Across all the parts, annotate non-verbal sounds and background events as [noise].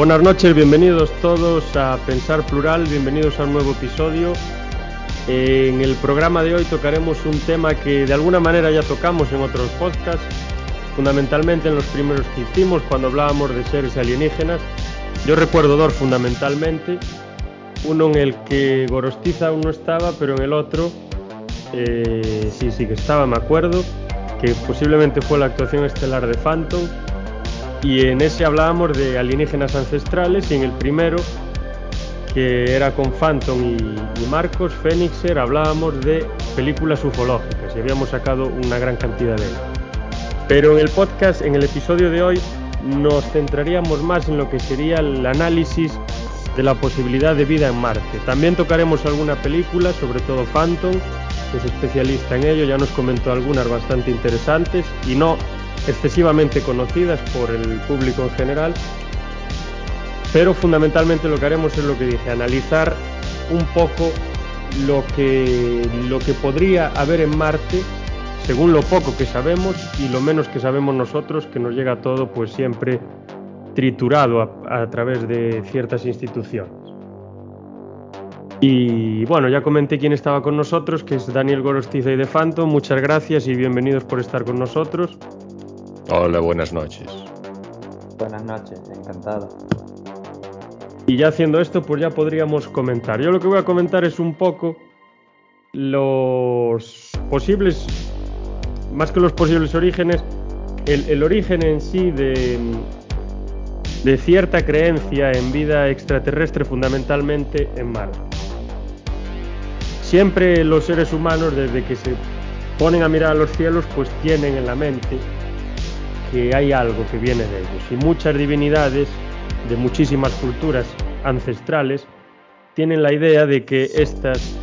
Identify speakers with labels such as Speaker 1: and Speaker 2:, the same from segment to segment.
Speaker 1: Buenas noches, bienvenidos todos a Pensar Plural, bienvenidos a un nuevo episodio. En el programa de hoy tocaremos un tema que de alguna manera ya tocamos en otros podcasts, fundamentalmente en los primeros que hicimos cuando hablábamos de seres alienígenas. Yo recuerdo dos fundamentalmente, uno en el que Gorostiza aún no estaba, pero en el otro eh, sí, sí que estaba, me acuerdo, que posiblemente fue la actuación estelar de Phantom. Y en ese hablábamos de alienígenas ancestrales y en el primero, que era con Phantom y, Marcos Fénixer, hablábamos de películas ufológicas y habíamos sacado una gran cantidad de ellas. Pero en el podcast, en el episodio de hoy, nos centraríamos más en lo que sería el análisis de la posibilidad de vida en Marte. También tocaremos alguna película, sobre todo Phantom, que es especialista en ello, ya nos comentó algunas bastante interesantes y no excesivamente conocidas por el público en general. Pero fundamentalmente lo que haremos es lo que dije, analizar un poco lo que, lo que podría haber en Marte según lo poco que sabemos y lo menos que sabemos nosotros, que nos llega todo pues siempre triturado a, a través de ciertas instituciones. Y bueno, ya comenté quién estaba con nosotros, que es Daniel Gorostiza y de Phantom. Muchas gracias y bienvenidos por estar con nosotros.
Speaker 2: Hola, buenas noches.
Speaker 3: Buenas noches, encantado.
Speaker 1: Y ya haciendo esto, pues ya podríamos comentar. Yo lo que voy a comentar es un poco los posibles, más que los posibles orígenes, el, el origen en sí de, de cierta creencia en vida extraterrestre fundamentalmente en Marte. Siempre los seres humanos, desde que se ponen a mirar a los cielos, pues tienen en la mente que hay algo que viene de ellos. Y muchas divinidades de muchísimas culturas ancestrales tienen la idea de que estas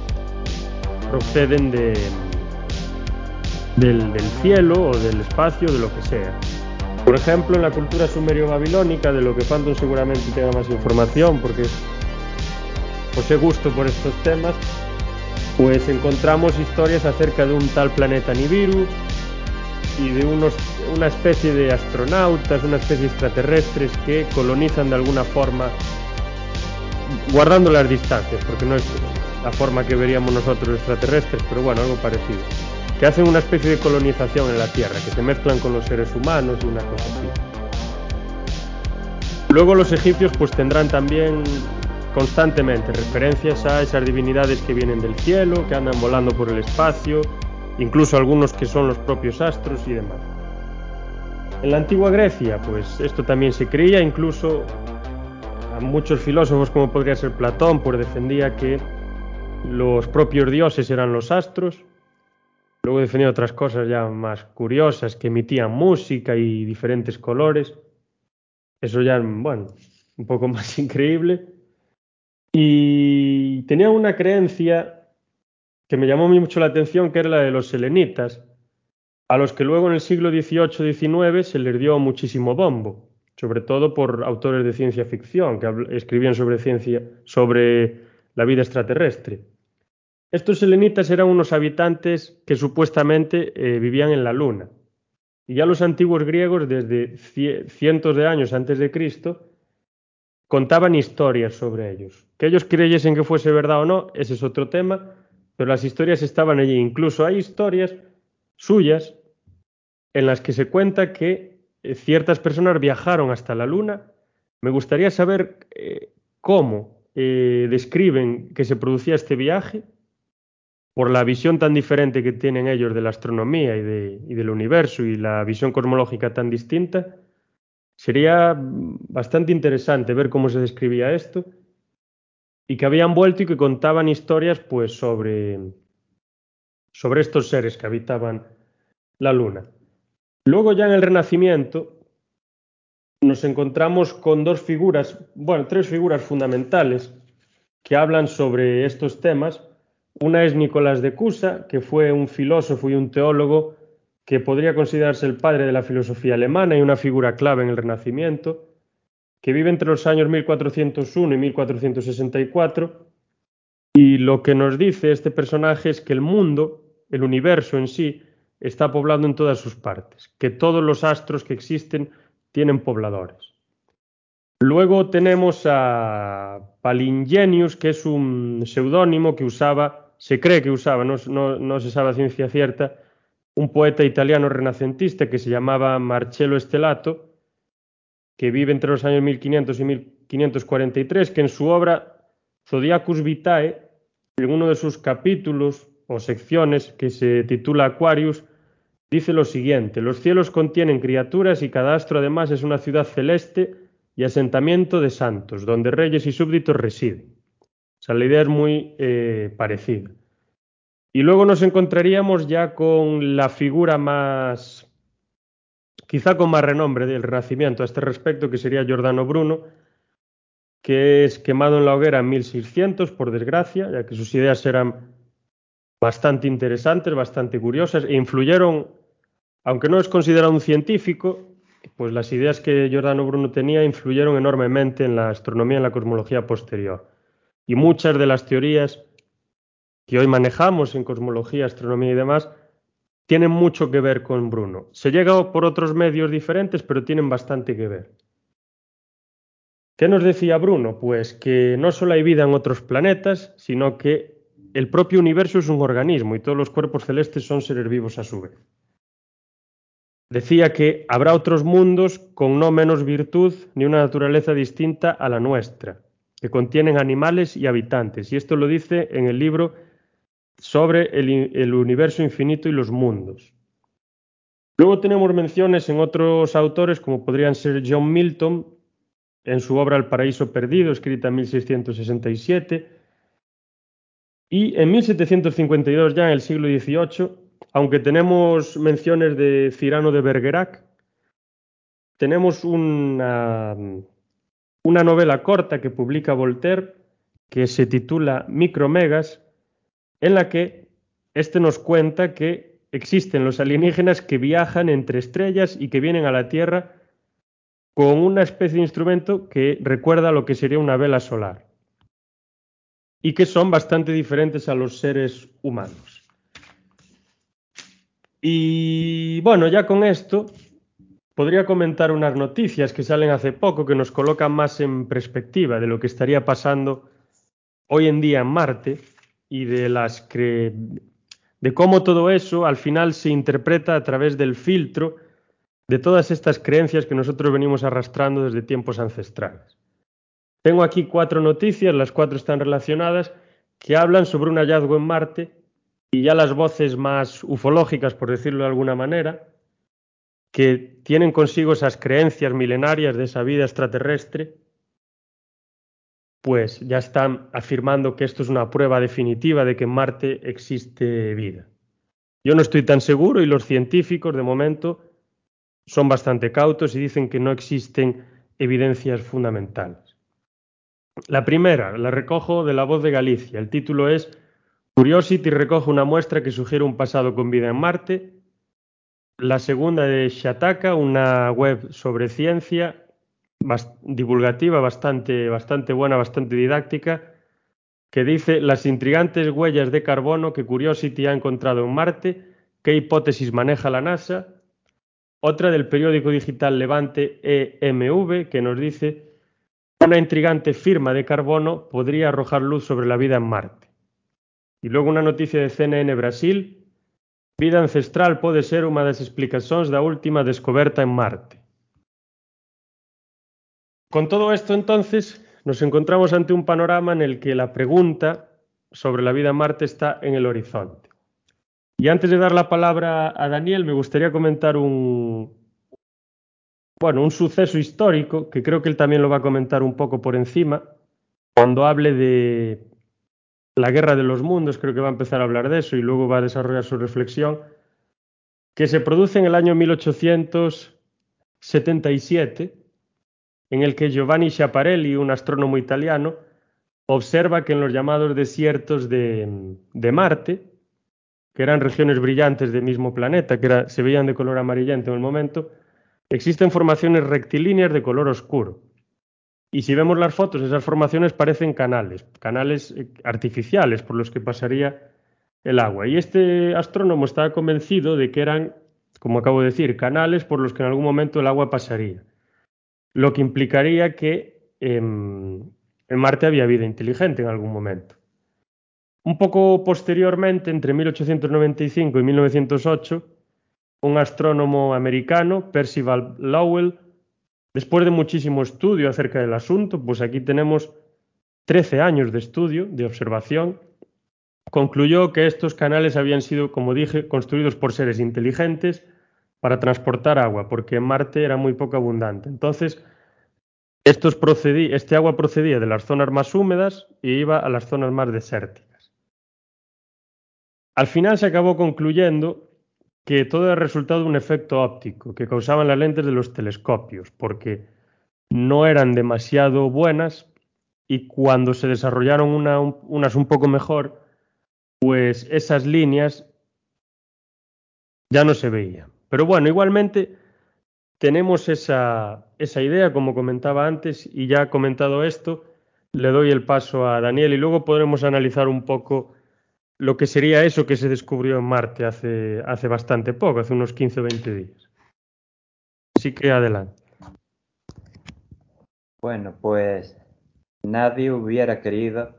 Speaker 1: proceden de, del, del cielo o del espacio, de lo que sea. Por ejemplo, en la cultura sumerio-babilónica, de lo que Phantom seguramente tenga más información, porque posee gusto por estos temas, pues encontramos historias acerca de un tal planeta Nibiru y de unos, una especie de astronautas, una especie de extraterrestres que colonizan de alguna forma, guardando las distancias, porque no es la forma que veríamos nosotros extraterrestres, pero bueno, algo parecido, que hacen una especie de colonización en la Tierra, que se mezclan con los seres humanos una cosa así. Luego los egipcios pues tendrán también constantemente referencias a esas divinidades que vienen del cielo, que andan volando por el espacio, incluso algunos que son los propios astros y demás. En la antigua Grecia, pues esto también se creía, incluso a muchos filósofos como podría ser Platón, pues defendía que los propios dioses eran los astros. Luego defendía otras cosas ya más curiosas, que emitían música y diferentes colores. Eso ya, bueno, un poco [laughs] más increíble. Y tenía una creencia que me llamó mucho la atención, que era la de los selenitas, a los que luego en el siglo XVIII-XIX se les dio muchísimo bombo, sobre todo por autores de ciencia ficción que escribían sobre ciencia, sobre la vida extraterrestre. Estos selenitas eran unos habitantes que supuestamente eh, vivían en la Luna. Y ya los antiguos griegos, desde cientos de años antes de Cristo, contaban historias sobre ellos. Que ellos creyesen que fuese verdad o no, ese es otro tema, pero las historias estaban allí. Incluso hay historias suyas en las que se cuenta que eh, ciertas personas viajaron hasta la Luna. Me gustaría saber eh, cómo eh, describen que se producía este viaje por la visión tan diferente que tienen ellos de la astronomía y, de, y del universo y la visión cosmológica tan distinta Sería bastante interesante ver cómo se describía esto y que habían vuelto y que contaban historias pues sobre, sobre estos seres que habitaban la luna. Luego ya en el Renacimiento nos encontramos con dos figuras, bueno, tres figuras fundamentales que hablan sobre estos temas. Una es Nicolás de Cusa, que fue un filósofo y un teólogo que podría considerarse el padre de la filosofía alemana y una figura clave en el Renacimiento, que vive entre los años 1401 y 1464, y lo que nos dice este personaje es que el mundo, el universo en sí, está poblado en todas sus partes, que todos los astros que existen tienen pobladores. Luego tenemos a Palingenius, que es un seudónimo que usaba, se cree que usaba, no, no se sabe a ciencia cierta, un poeta italiano renacentista que se llamaba Marcello Stellato, que vive entre los años 1500 y 1543, que en su obra Zodiacus Vitae, en uno de sus capítulos o secciones que se titula Aquarius, dice lo siguiente, los cielos contienen criaturas y cada astro además es una ciudad celeste y asentamiento de santos, donde reyes y súbditos residen. O sea, la idea es muy eh, parecida. Y luego nos encontraríamos ya con la figura más, quizá con más renombre del Renacimiento a este respecto, que sería Giordano Bruno, que es quemado en la hoguera en 1600, por desgracia, ya que sus ideas eran bastante interesantes, bastante curiosas, e influyeron, aunque no es considerado un científico, pues las ideas que Giordano Bruno tenía influyeron enormemente en la astronomía y en la cosmología posterior. Y muchas de las teorías que hoy manejamos en cosmología, astronomía y demás, tienen mucho que ver con Bruno. Se llega por otros medios diferentes, pero tienen bastante que ver. ¿Qué nos decía Bruno? Pues que no solo hay vida en otros planetas, sino que el propio universo es un organismo y todos los cuerpos celestes son seres vivos a su vez. Decía que habrá otros mundos con no menos virtud ni una naturaleza distinta a la nuestra, que contienen animales y habitantes. Y esto lo dice en el libro sobre el, universo infinito y los mundos. Luego tenemos menciones en otros autores, como podrían ser John Milton, en su obra El paraíso perdido, escrita en 1667, y en 1752, ya en el siglo XVIII, aunque tenemos menciones de Cirano de Bergerac, tenemos una, una novela corta que publica Voltaire que se titula Micromegas, en la que este nos cuenta que existen los alienígenas que viajan entre estrellas y que vienen a la Tierra con una especie de instrumento que recuerda lo que sería una vela solar y que son bastante diferentes a los seres humanos. Y bueno, ya con esto podría comentar unas noticias que salen hace poco que nos colocan más en perspectiva de lo que estaría pasando hoy en día en Marte y de las de cómo todo eso al final se interpreta a través del filtro de todas estas creencias que nosotros venimos arrastrando desde tiempos ancestrales. Tengo aquí cuatro noticias, las cuatro están relacionadas, que hablan sobre un hallazgo en Marte y ya las voces más ufológicas, por decirlo de alguna manera, que tienen consigo esas creencias milenarias de esa vida extraterrestre, pues ya están afirmando que esto es una prueba definitiva de que en Marte existe vida. Yo no estoy tan seguro y los científicos de momento son bastante cautos y dicen que no existen evidencias fundamentales. La primera la recojo de La Voz de Galicia. El título es Curiosity recoge una muestra que sugiere un pasado con vida en Marte. La segunda de Shataka, una web sobre ciencia divulgativa bastante, bastante buena, bastante didáctica, que dice las intrigantes huellas de carbono que Curiosity ha encontrado en Marte, qué hipótesis maneja la NASA. Otra del periódico digital Levante EMV, que nos dice una intrigante firma de carbono podría arrojar luz sobre la vida en Marte. Y luego una noticia de CNN Brasil, vida ancestral puede ser una de las explicaciones la última descoberta en Marte. Con todo esto, entonces, nos encontramos ante un panorama en el que la pregunta sobre la vida en Marte está en el horizonte. Y antes de dar la palabra a Daniel, me gustaría comentar un, bueno, un suceso histórico que creo que él también lo va a comentar un poco por encima cuando hable de la guerra de los mundos, creo que va a empezar a hablar de eso y luego va a desarrollar su reflexión, que se produce en el año 1877 en el que Giovanni Schiaparelli, un astrónomo italiano, observa que en los llamados desiertos de, Marte, que eran regiones brillantes del mismo planeta, que se veían de color amarillento en el momento, existen formaciones rectilíneas de color oscuro. Y si vemos las fotos, esas formaciones parecen canales, canales eh, artificiales por los que pasaría el agua. Y este astrónomo estaba convencido de que eran, como acabo de decir, canales por los que en algún momento el agua pasaría. Lo que implicaría que em, en Marte había vida inteligente en algún momento. Un poco posteriormente, entre 1895 y 1908, un astrónomo americano, Percival Lowell, después de muchísimo estudio acerca del asunto, pues aquí tenemos 13 años de estudio, de observación, concluyó que estos canales habían sido, como dije, construidos por seres inteligentes para transportar agua, porque en Marte era muy poco abundante. Entonces, este agua procedía de las zonas más húmedas y iba a las zonas más desérticas. Al final se acabó concluyendo que todo era resultado de un efecto óptico que causaban las lentes de los telescopios, porque no eran demasiado buenas y cuando se desarrollaron unas un poco mejor, pues esas líneas ya no se veían. Pero bueno, igualmente tenemos esa, esa idea, como comentaba antes, y ya comentado esto, le doy el paso a Daniel y luego podremos analizar un poco lo que sería eso que se descubrió en Marte hace, hace bastante poco, hace unos 15 o 20 días. Así que adelante.
Speaker 3: Bueno, pues nadie hubiera querido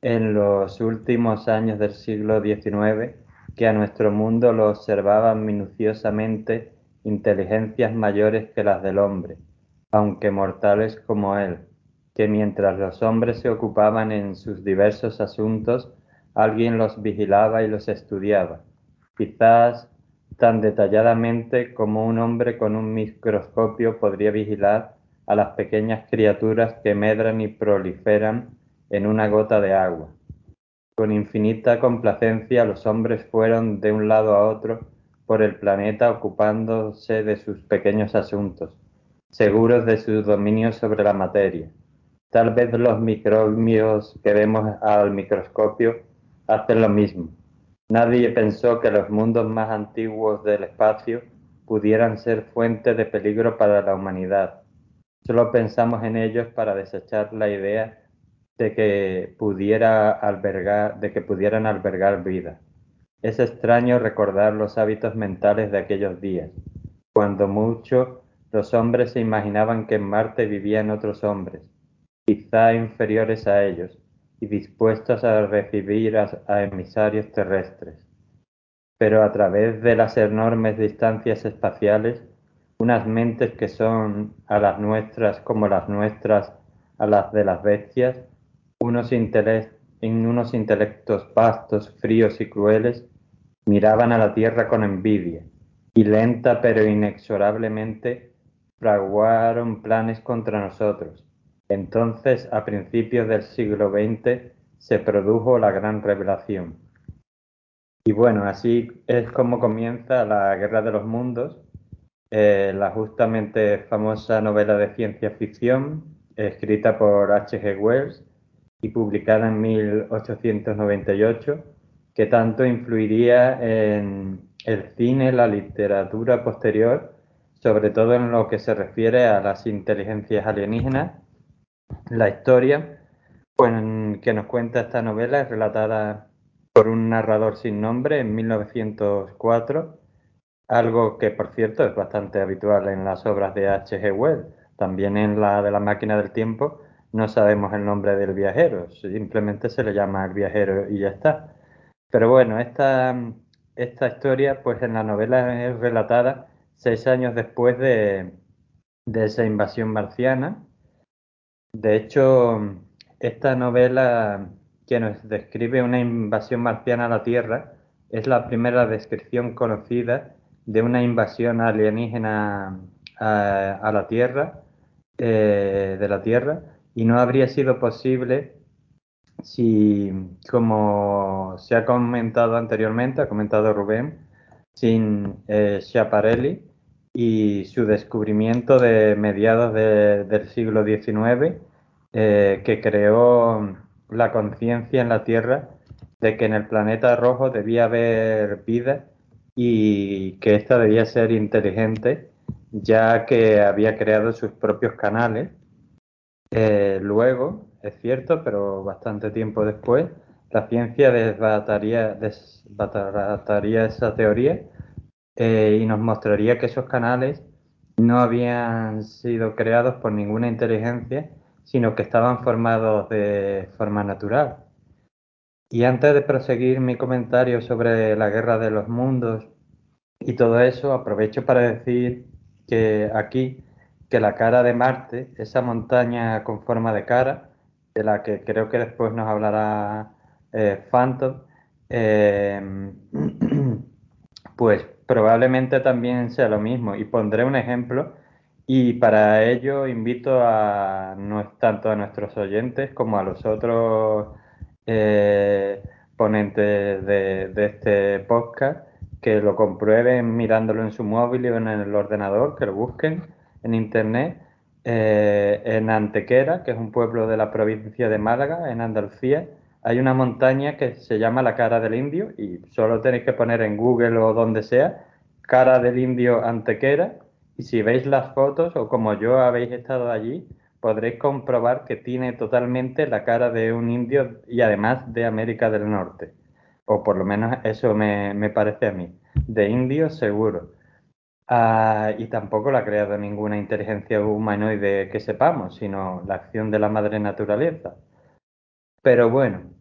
Speaker 3: en los últimos años del siglo XIX que a nuestro mundo lo observaban minuciosamente inteligencias mayores que las del hombre, aunque mortales como él, que mientras los hombres se ocupaban en sus diversos asuntos, alguien los vigilaba y los estudiaba, quizás tan detalladamente como un hombre con un microscopio podría vigilar a las pequeñas criaturas que medran y proliferan en una gota de agua. Con infinita complacencia los hombres fueron de un lado a otro por el planeta ocupándose de sus pequeños asuntos, seguros de su dominio sobre la materia. Tal vez los microbios que vemos al microscopio hacen lo mismo. Nadie pensó que los mundos más antiguos del espacio pudieran ser fuente de peligro para la humanidad. Solo pensamos en ellos para desechar la idea de que pudiera albergar, de que pudieran albergar vida. Es extraño recordar los hábitos mentales de aquellos días, cuando mucho los hombres se imaginaban que en Marte vivían otros hombres, quizá inferiores a ellos, y dispuestos a recibir a, emisarios terrestres. Pero a través de las enormes distancias espaciales, unas mentes que son a las nuestras como las nuestras a las de las bestias, unos en unos intelectos vastos, fríos y crueles, Miraban a la tierra con envidia, y lenta pero inexorablemente fraguaron planes contra nosotros. Entonces, a principios del siglo XX, se produjo la gran revelación. Y bueno, así es como comienza la Guerra de los Mundos, eh, la justamente famosa novela de ciencia ficción escrita por H.G. Wells y publicada en 1898 que tanto influiría en el cine, la literatura posterior, sobre todo en lo que se refiere a las inteligencias alienígenas. La historia pues, que nos cuenta esta novela es relatada por un narrador sin nombre en 1904, algo que por cierto es bastante habitual en las obras de H.G. Wells, también en la de la máquina del tiempo no sabemos el nombre del viajero, simplemente se le llama el viajero y ya está. Pero bueno, esta, esta historia, pues en la novela es relatada seis años después de, esa invasión marciana. De hecho, esta novela que nos describe una invasión marciana a la Tierra es la primera descripción conocida de una invasión alienígena a, la Tierra, eh, de la Tierra, y no habría sido posible si, como se ha comentado anteriormente, ha comentado Rubén, sin eh, Schiaparelli y su descubrimiento de mediados del siglo XIX, eh, que creó la conciencia en la Tierra de que en el planeta rojo debía haber vida y que ésta debía ser inteligente, ya que había creado sus propios canales. Eh, luego, es cierto, pero bastante tiempo después, la ciencia desbarataría, esa teoría eh, y nos mostraría que esos canales no habían sido creados por ninguna inteligencia, sino que estaban formados de forma natural. Y antes de proseguir mi comentario sobre la guerra de los mundos y todo eso, aprovecho para decir que aquí, que la cara de Marte, esa montaña con forma de cara, de la que creo que después nos hablará eh, Phantom, eh, [clears throat] pues probablemente también sea lo mismo. Y pondré un ejemplo y para ello invito a tanto a nuestros oyentes como a los otros eh, ponentes de, este podcast que lo comprueben mirándolo en su móvil o en el ordenador, que lo busquen en internet. Eh, en Antequera, que es un pueblo de la provincia de Málaga, en Andalucía, hay una montaña que se llama la Cara del Indio y solo tenéis que poner en Google o donde sea Cara del Indio Antequera y si veis las fotos o como yo habéis estado allí, podréis comprobar que tiene totalmente la cara de un indio y además de América del Norte. O por lo menos eso me, parece a mí. De indio seguro. Ah, y tampoco la ha creado ninguna inteligencia humanoide que sepamos, sino la acción de la madre naturaleza. Pero bueno,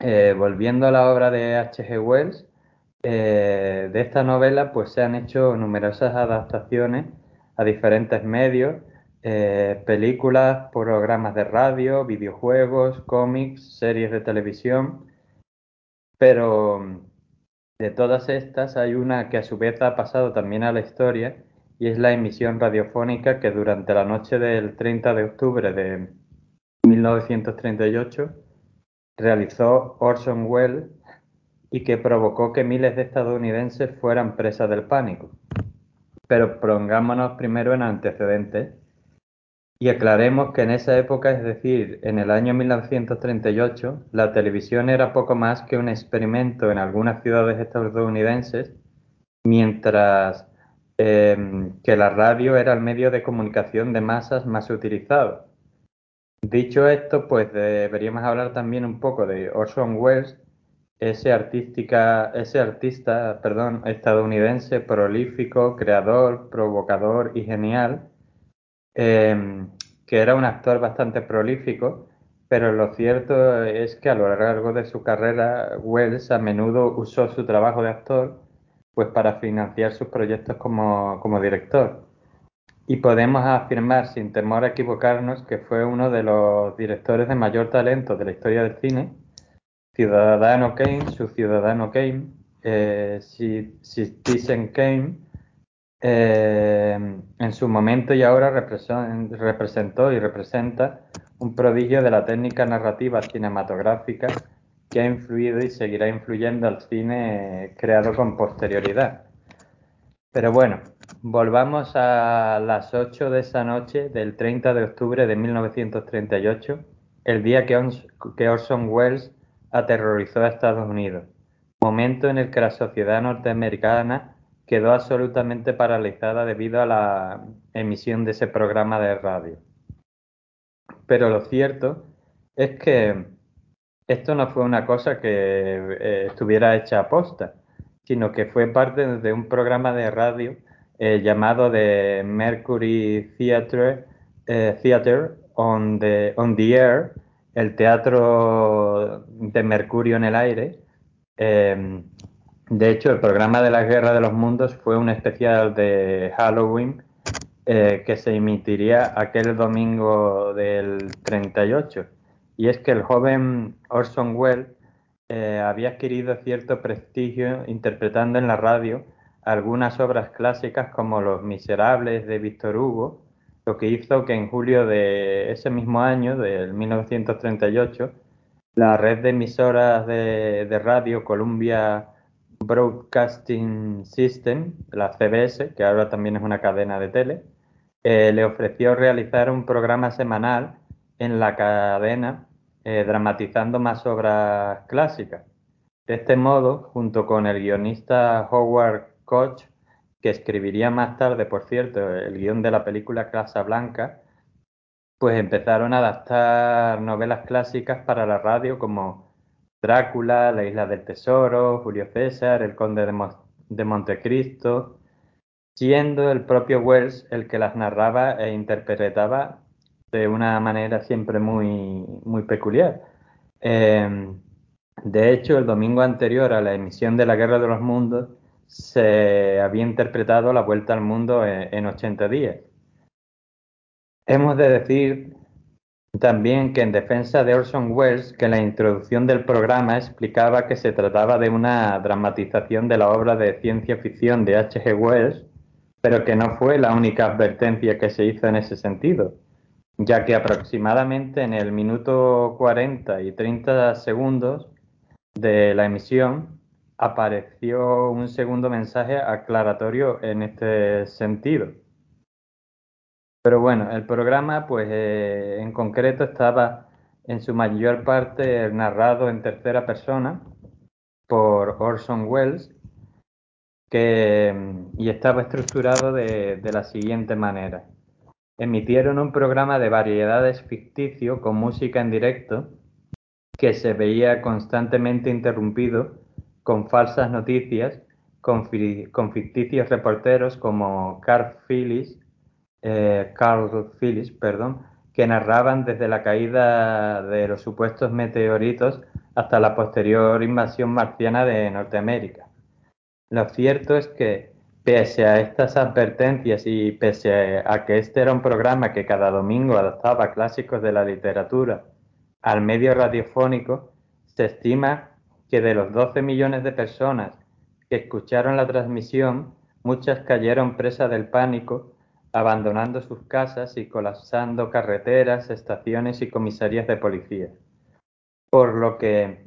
Speaker 3: eh, volviendo a la obra de H.G. Wells, eh, de esta novela pues se han hecho numerosas adaptaciones a diferentes medios, eh, películas, programas de radio, videojuegos, cómics, series de televisión, pero de todas estas hay una que a su vez ha pasado también a la historia y es la emisión radiofónica que durante la noche del 30 de octubre de 1938 realizó Orson Welles y que provocó que miles de estadounidenses fueran presas del pánico. Pero pongámonos primero en antecedentes y aclaremos que en esa época, es decir, en el año 1938, la televisión era poco más que un experimento en algunas ciudades estadounidenses, mientras em, que la radio era el medio de comunicación de masas más utilizado. Dicho esto, pues deberíamos hablar también un poco de Orson Welles, ese, artística, ese artista perdón, estadounidense prolífico, creador, provocador y genial, em, que era un actor bastante prolífico, pero lo cierto es que a lo largo de su carrera Wells a menudo usó su trabajo de actor pues para financiar sus proyectos como, como director. Y podemos afirmar sin temor a equivocarnos que fue uno de los directores de mayor talento de la historia del cine Ciudadano Kane, su Ciudadano Kane, eh, Citizen Kane, eh, en su momento y ahora representó y representa un prodigio de la técnica narrativa cinematográfica que ha influido y seguirá influyendo al cine creado con posterioridad. Pero bueno, volvamos a las 8 de esa noche del 30 de octubre de 1938, el día que Orson Welles aterrorizó a Estados Unidos, momento en el que la sociedad norteamericana quedó absolutamente paralizada debido a la emisión de ese programa de radio. Pero lo cierto es que esto no fue una cosa que eh, estuviera hecha a posta, sino que fue parte de un programa de radio eh, llamado The Mercury Theatre, eh, Theater on the, on the Air, el teatro de Mercurio en el aire. De hecho, el programa de la Guerra de los Mundos fue un especial de Halloween eh, que se emitiría aquel domingo del 38. Y es que el joven Orson Welles eh, había adquirido cierto prestigio interpretando en la radio algunas obras clásicas como Los Miserables de Víctor Hugo lo que hizo que en julio de ese mismo año, del 1938, la red de emisoras de, radio Columbia Broadcasting System, la CBS, que ahora también es una cadena de tele, eh, le ofreció realizar un programa semanal en la cadena eh, dramatizando más obras clásicas. De este modo, junto con el guionista Howard Koch, que escribiría más tarde, por cierto, el guion de la película Casa Blanca, pues empezaron a adaptar novelas clásicas para la radio como Drácula, La Isla del Tesoro, Julio César, El Conde de, Montecristo. siendo el propio Wells el que las narraba e interpretaba de una manera siempre muy, muy peculiar. Em, de hecho, el domingo anterior a la emisión de La Guerra de los Mundos, se había interpretado La Vuelta al Mundo en, en 80 días. Hemos de decir también que en defensa de Orson Welles, que la introducción del programa explicaba que se trataba de una dramatización de la obra de ciencia ficción de H.G. Wells, pero que no fue la única advertencia que se hizo en ese sentido, ya que aproximadamente en el minuto 40 y 30 segundos de la emisión apareció un segundo mensaje aclaratorio en este sentido. Pero bueno, el programa, pues eh, en concreto estaba en su mayor parte narrado en tercera persona por Orson Welles que, y estaba estructurado de, de la siguiente manera. Emitieron un programa de variedades ficticio con música en directo que se veía constantemente interrumpido con falsas noticias, con, con ficticios reporteros como Carl Phillips eh, Carl Phillips, perdón, que narraban desde la caída de los supuestos meteoritos hasta la posterior invasión marciana de Norteamérica. Lo cierto es que, pese a estas advertencias y pese a que este era un programa que cada domingo adaptaba clásicos de la literatura al medio radiofónico, se estima que de los 12 millones de personas que escucharon la transmisión, muchas cayeron presas del pánico abandonando sus casas y colapsando carreteras, estaciones y comisarías de policía. Por lo que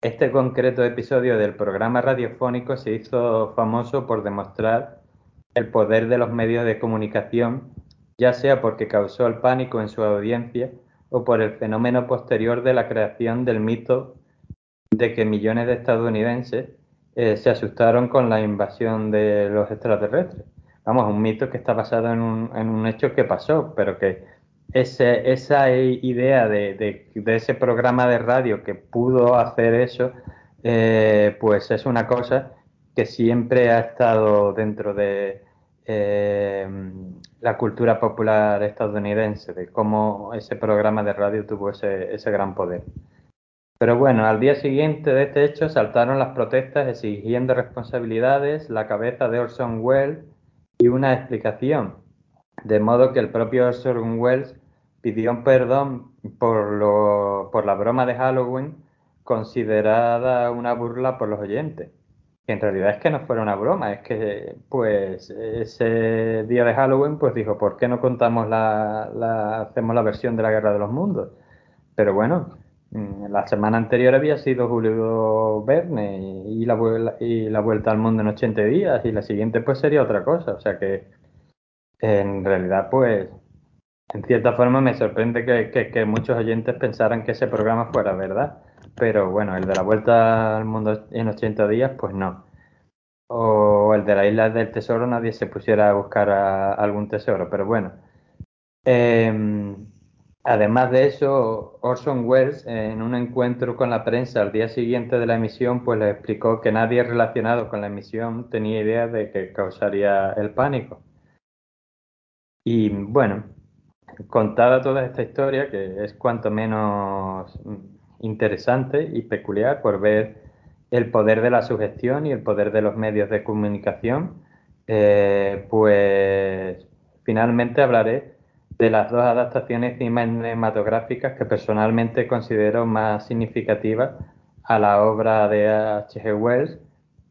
Speaker 3: este concreto episodio del programa radiofónico se hizo famoso por demostrar el poder de los medios de comunicación, ya sea porque causó el pánico en su audiencia o por el fenómeno posterior de la creación del mito de que millones de estadounidenses eh, se asustaron con la invasión de los extraterrestres vamos, un mito que está basado en un, en un hecho que pasó, pero que ese, esa idea de, de, ese programa de radio que pudo hacer eso, eh, pues es una cosa que siempre ha estado dentro de eh, la cultura popular estadounidense, de cómo ese programa de radio tuvo ese, ese gran poder. Pero bueno, al día siguiente de este hecho saltaron las protestas exigiendo responsabilidades, la cabeza de Orson Welles y una explicación, de modo que el propio Orson Welles pidió perdón por, lo, por la broma de Halloween considerada una burla por los oyentes. Que en realidad es que no fuera una broma, es que pues ese día de Halloween pues dijo, ¿por qué no contamos la, la hacemos la versión de la Guerra de los Mundos? Pero bueno, la semana anterior había sido Julio Verne y la, y la vuelta al mundo en 80 días y la siguiente pues sería otra cosa. O sea que en realidad pues en cierta forma me sorprende que, que, muchos oyentes pensaran que ese programa fuera verdad. Pero bueno, el de la vuelta al mundo en 80 días pues no. O el de la isla del tesoro nadie se pusiera a buscar algún tesoro. Pero bueno. Eh, Además de eso, Orson Welles, en un encuentro con la prensa al día siguiente de la emisión, pues le explicó que nadie relacionado con la emisión tenía idea de que causaría el pánico. Y bueno, contada toda esta historia, que es cuanto menos interesante y peculiar por ver el poder de la sugestión y el poder de los medios de comunicación, eh, pues finalmente hablaré de las dos adaptaciones cinematográficas que personalmente considero más significativas a la obra de H.G. Wells,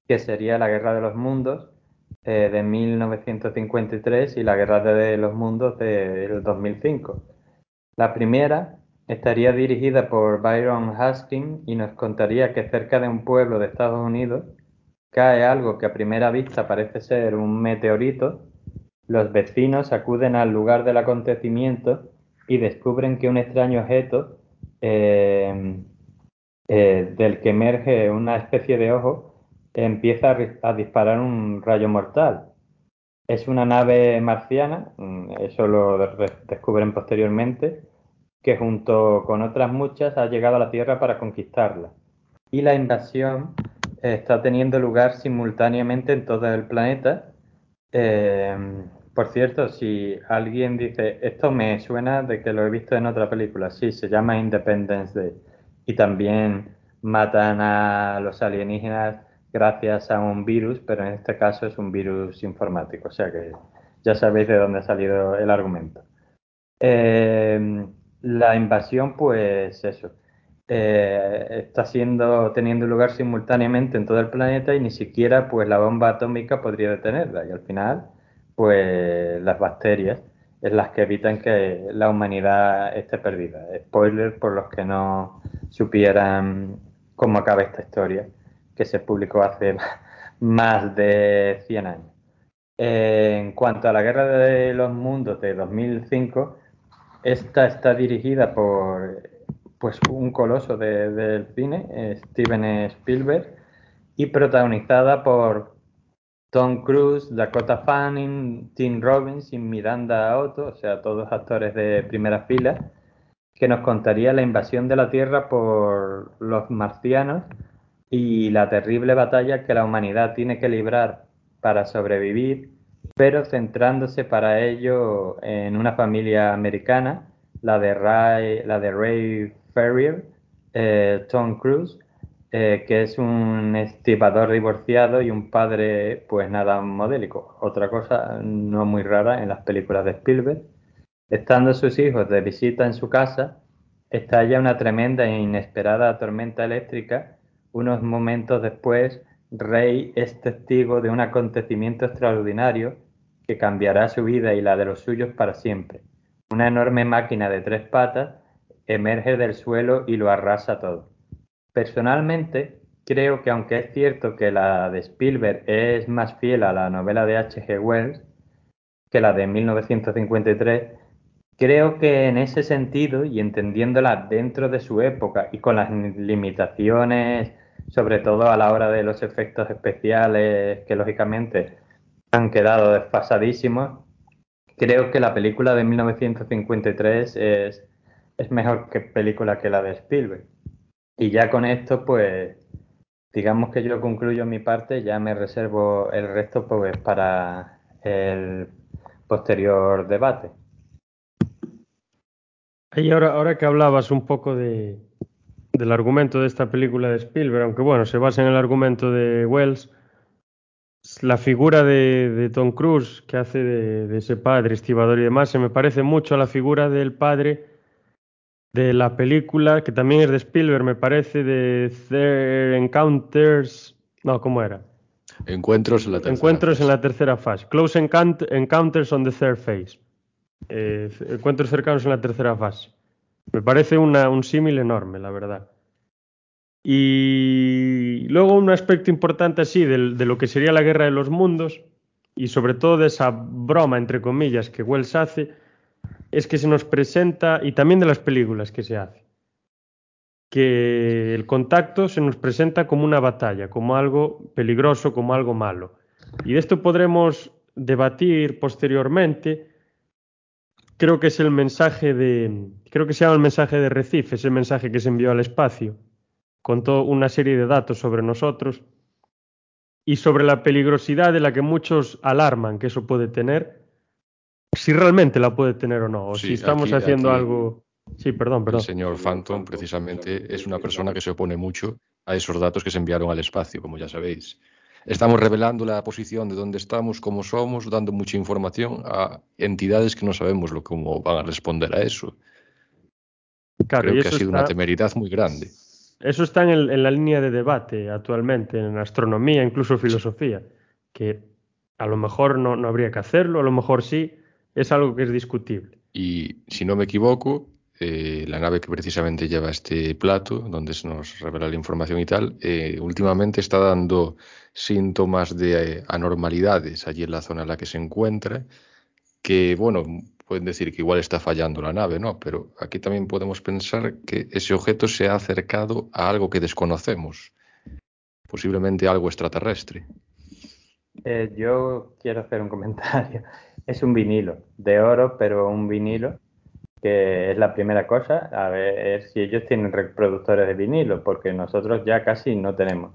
Speaker 3: que sería La Guerra de los Mundos eh, de 1953 y La Guerra de los Mundos del 2005. La primera estaría dirigida por Byron Hastings y nos contaría que cerca de un pueblo de Estados Unidos cae algo que a primera vista parece ser un meteorito los vecinos acuden al lugar del acontecimiento y descubren que un extraño objeto eh, eh, del que emerge una especie de ojo empieza a, disparar un rayo mortal. Es una nave marciana, mm, eso lo descubren posteriormente, que junto con otras muchas ha llegado a la Tierra para conquistarla. Y la invasión está teniendo lugar simultáneamente en todo el planeta Eh, por cierto, si alguien dice, esto me suena de que lo he visto en otra película, sí, se llama Independence Day. Y también matan a los alienígenas gracias a un virus, pero en este caso es un virus informático, o sea que ya sabéis de dónde ha salido el argumento. Eh, la invasión, pues eso, eh, está siendo, teniendo lugar simultáneamente en todo el planeta y ni siquiera pues la bomba atómica podría detenerla. Y al final, pues las bacterias es las que evitan que la humanidad esté perdida. Spoiler por los que no supieran cómo acaba esta historia, que se publicó hace [laughs] más de 100 años. en cuanto a la Guerra de los Mundos de 2005, esta está dirigida por pues, un coloso del cine, Steven Spielberg, y protagonizada por Tom Cruise, Dakota Fanning, Tim Robbins y Miranda Otto, o sea, todos actores de primera fila, que nos contaría la invasión de la Tierra por los marcianos y la terrible batalla que la humanidad tiene que librar para sobrevivir, pero centrándose para ello en una familia americana, la de Ray, la de Ray Ferrier, eh, Tom Cruise, eh, que es un estibador divorciado y un padre, pues nada modélico. Otra cosa no muy rara en las películas de Spielberg. Estando sus hijos de visita en su casa, estalla una tremenda e inesperada tormenta eléctrica. Unos momentos después, Rey es testigo de un acontecimiento extraordinario que cambiará su vida y la de los suyos para siempre. Una enorme máquina de tres patas emerge del suelo y lo arrasa todo. Personalmente, creo que aunque es cierto que la de Spielberg es más fiel a la novela de H.G. Wells que la de 1953, creo que en ese sentido y entendiéndola dentro de su época y con las limitaciones, sobre todo a la hora de los efectos especiales que lógicamente han quedado desfasadísimos, creo que la película de 1953 es, es mejor que película que la de Spielberg. Y ya con esto, pues, digamos que yo concluyo mi parte, ya me reservo el resto pues, para el posterior debate.
Speaker 1: Y ahora, ahora que hablabas un poco de, del argumento de esta película de Spielberg, aunque bueno, se basa en el argumento de Wells, la figura de, Tom Cruise que hace de, de, ese padre estibador y demás se me parece mucho a la figura del padre de la película, que también es de Spielberg, me parece, de Third Encounters. No, ¿cómo era?
Speaker 2: Encuentros en la tercera
Speaker 1: Encuentros fase. en la tercera fase. Close Encounters on the Third Phase. Eh, encuentros cercanos en la tercera fase. Me parece una, un símil enorme, la verdad. Y luego un aspecto importante así de, de, lo que sería la guerra de los mundos y sobre todo de esa broma, entre comillas, que Wells hace, es que se nos presenta, y también de las películas que se hace, que el contacto se nos presenta como una batalla, como algo peligroso, como algo malo. Y de esto podremos debatir posteriormente. Creo que es el mensaje de, creo que se llama el mensaje de Recife, ese mensaje que se envió al espacio, con toda una serie de datos sobre nosotros y sobre la peligrosidad de la que muchos alarman que eso puede tener si realmente la puede tener o no, o sí, si estamos aquí, haciendo aquí, algo. Sí, perdón, perdón.
Speaker 2: El señor Phantom, precisamente, es una persona que se opone mucho a esos datos que se enviaron al espacio, como ya sabéis. Estamos revelando la posición de dónde estamos, cómo somos, dando mucha información a entidades que no sabemos lo, cómo van a responder a eso. Claro, Creo que ha sido está, una temeridad muy grande.
Speaker 1: Eso está en, el, en, la línea de debate actualmente, en astronomía, incluso filosofía, que a lo mejor no, no habría que hacerlo, a lo mejor sí, es algo que es discutible.
Speaker 2: Y si no me equivoco, eh, la nave que precisamente lleva este plato, donde se nos revela la información y tal, eh, últimamente está dando síntomas de eh, anormalidades allí en la zona en la que se encuentra, que, bueno, pueden decir que igual está fallando la nave, ¿no? Pero aquí también podemos pensar que ese objeto se ha acercado a algo que desconocemos, posiblemente algo extraterrestre.
Speaker 3: Eh, yo quiero hacer un comentario. Es un vinilo de oro, pero un vinilo que es la primera cosa. A ver si ellos tienen reproductores de vinilo, porque nosotros ya casi no tenemos.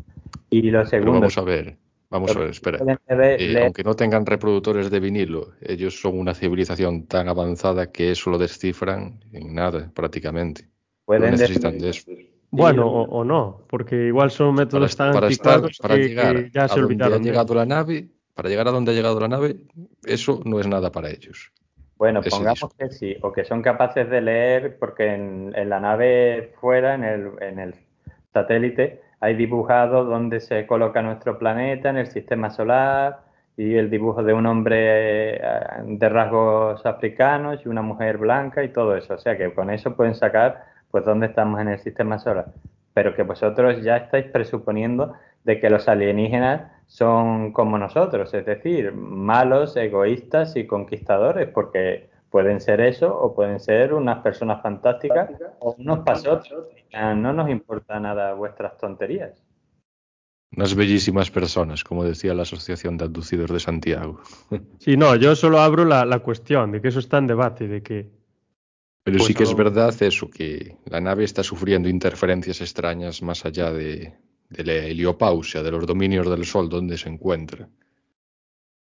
Speaker 3: Y lo segundo.
Speaker 2: Pero vamos a ver. Vamos a ver, espera. Eh, aunque no tengan reproductores de vinilo, ellos son una civilización tan avanzada que eso lo descifran en nada, prácticamente.
Speaker 3: Pueden
Speaker 2: no necesitan de eso.
Speaker 1: Bueno, o, no, porque igual son métodos tan
Speaker 2: para para
Speaker 1: que,
Speaker 2: llegar
Speaker 1: ya se
Speaker 2: a
Speaker 1: olvidaron.
Speaker 2: Donde ha llegado la nave, para llegar a donde ha llegado la nave, eso no es nada para ellos.
Speaker 3: Bueno, pongamos que sí, o que son capaces de leer, porque en, la nave fuera, en el, en el satélite, hay dibujado dónde se coloca nuestro planeta en el sistema solar y el dibujo de un hombre eh, de rasgos africanos y una mujer blanca y todo eso. O sea que con eso pueden sacar pues dónde estamos en el sistema solar. Pero que vosotros ya estáis presuponiendo de que los alienígenas son como nosotros, es decir, malos, egoístas y conquistadores, porque pueden ser eso o pueden ser unas personas fantásticas o unos pasotes. No nos importa nada vuestras tonterías.
Speaker 2: Unas bellísimas personas, como decía la Asociación de Abducidos de Santiago. [laughs]
Speaker 1: Sí, no, yo solo abro la, la cuestión de que eso está en debate, de que
Speaker 2: pero sí que es verdad eso, que la nave está sufriendo interferencias extrañas más allá de, la heliopausia, de los dominios del Sol donde se encuentra.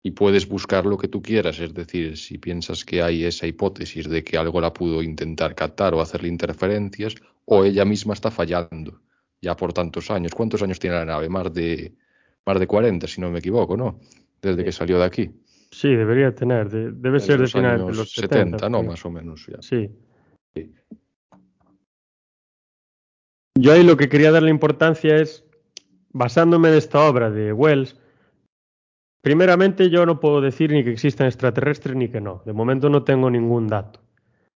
Speaker 2: Y puedes buscar lo que tú quieras, es decir, si piensas que hay esa hipótesis de que algo la pudo intentar captar o hacerle interferencias, o ella misma está fallando, ya por tantos años. ¿Cuántos años tiene la nave? Más de, más de 40, si no me equivoco, ¿no? Desde que salió de aquí.
Speaker 1: Sí, debería tener, debe ser de finales de los 70,
Speaker 2: ¿no? Más o menos. Ya.
Speaker 1: Sí. Yo ahí lo que quería darle importancia es, basándome en esta obra de Wells, primeramente yo no puedo decir ni que existan extraterrestres ni que no. De momento no tengo ningún dato.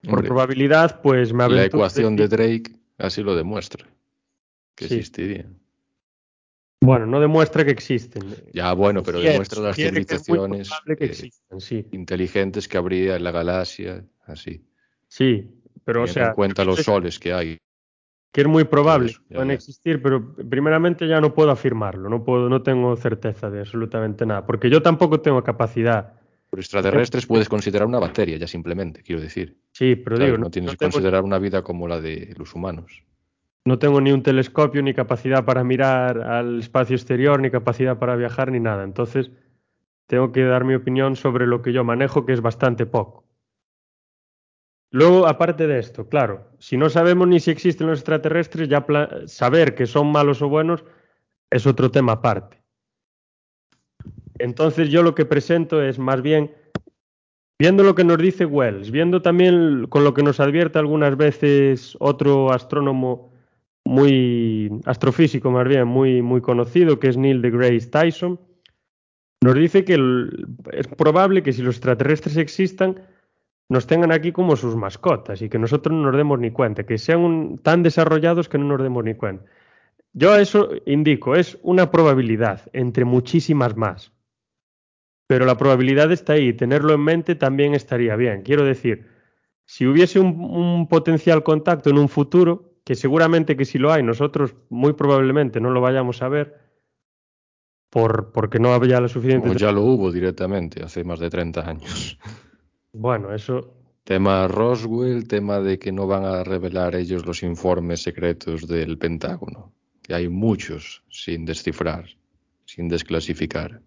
Speaker 1: Por probabilidad, pues me
Speaker 2: La ecuación de Drake así lo demuestra, que existirían.
Speaker 1: Bueno, no demuestra que existen.
Speaker 2: Ya, bueno, pero demuestra las civilizaciones inteligentes que habría en la galaxia, así.
Speaker 1: Sí, pero, o sea.
Speaker 2: En cuenta los soles que hay.
Speaker 1: Que es muy probable que puedan existir, pero primeramente ya no puedo afirmarlo, no, puedo, no tengo certeza de absolutamente nada, porque yo tampoco tengo capacidad.
Speaker 2: Por extraterrestres puedes considerar una bacteria, ya simplemente, quiero decir.
Speaker 1: Sí, pero digo.
Speaker 2: No, tienes que considerar una vida como la de los humanos.
Speaker 1: No tengo ni un telescopio, ni capacidad para mirar al espacio exterior, ni capacidad para viajar, ni nada. Entonces, tengo que dar mi opinión sobre lo que yo manejo, que es bastante poco. Luego, aparte de esto, claro, si no sabemos ni si existen los extraterrestres, ya saber que son malos o buenos es otro tema aparte. Entonces yo lo que presento es más bien, viendo lo que nos dice Wells, viendo también con lo que nos advierte algunas veces otro astrónomo muy astrofísico más bien, muy, muy conocido, que es Neil deGrasse Tyson, nos dice que es probable que si los extraterrestres existan, nos tengan aquí como sus mascotas y que nosotros no nos demos ni cuenta, que sean tan desarrollados que no nos demos ni cuenta. Yo eso indico, es una probabilidad entre muchísimas más. Pero la probabilidad está ahí, tenerlo en mente también estaría bien. Quiero decir, si hubiese un, potencial contacto en un futuro, que seguramente que si lo hay, nosotros muy probablemente no lo vayamos a ver, por, porque no había la suficiente...
Speaker 2: Pues ya lo hubo directamente hace más de 30 años.
Speaker 1: Bueno, eso.
Speaker 2: Tema Roswell, tema de que no van a revelar ellos los informes secretos del Pentágono, que hay muchos sin descifrar, sin desclasificar.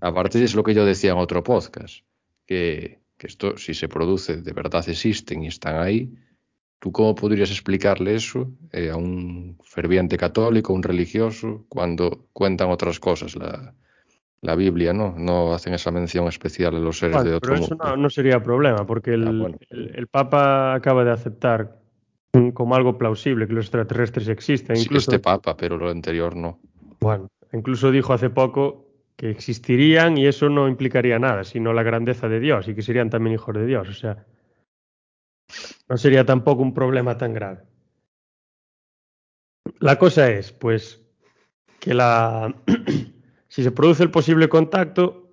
Speaker 2: Aparte es lo que yo decía en otro podcast, que, que esto si se produce de verdad existen y están ahí, ¿Tú cómo podrías explicarle eso eh, a un ferviente católico, un religioso, cuando cuentan otras cosas? La, la Biblia, ¿no? No hacen esa mención especial a los seres de otro
Speaker 1: pero eso No, sería problema, porque el, el, Papa acaba de aceptar como algo plausible que los extraterrestres existen.
Speaker 2: Sí, este Papa, pero lo anterior no.
Speaker 1: Bueno, incluso dijo hace poco que existirían y eso no implicaría nada, sino la grandeza de Dios y que serían también hijos de Dios. O sea, no sería tampoco un problema tan grave. La cosa es, pues, que la [clears throat] si se produce el posible contacto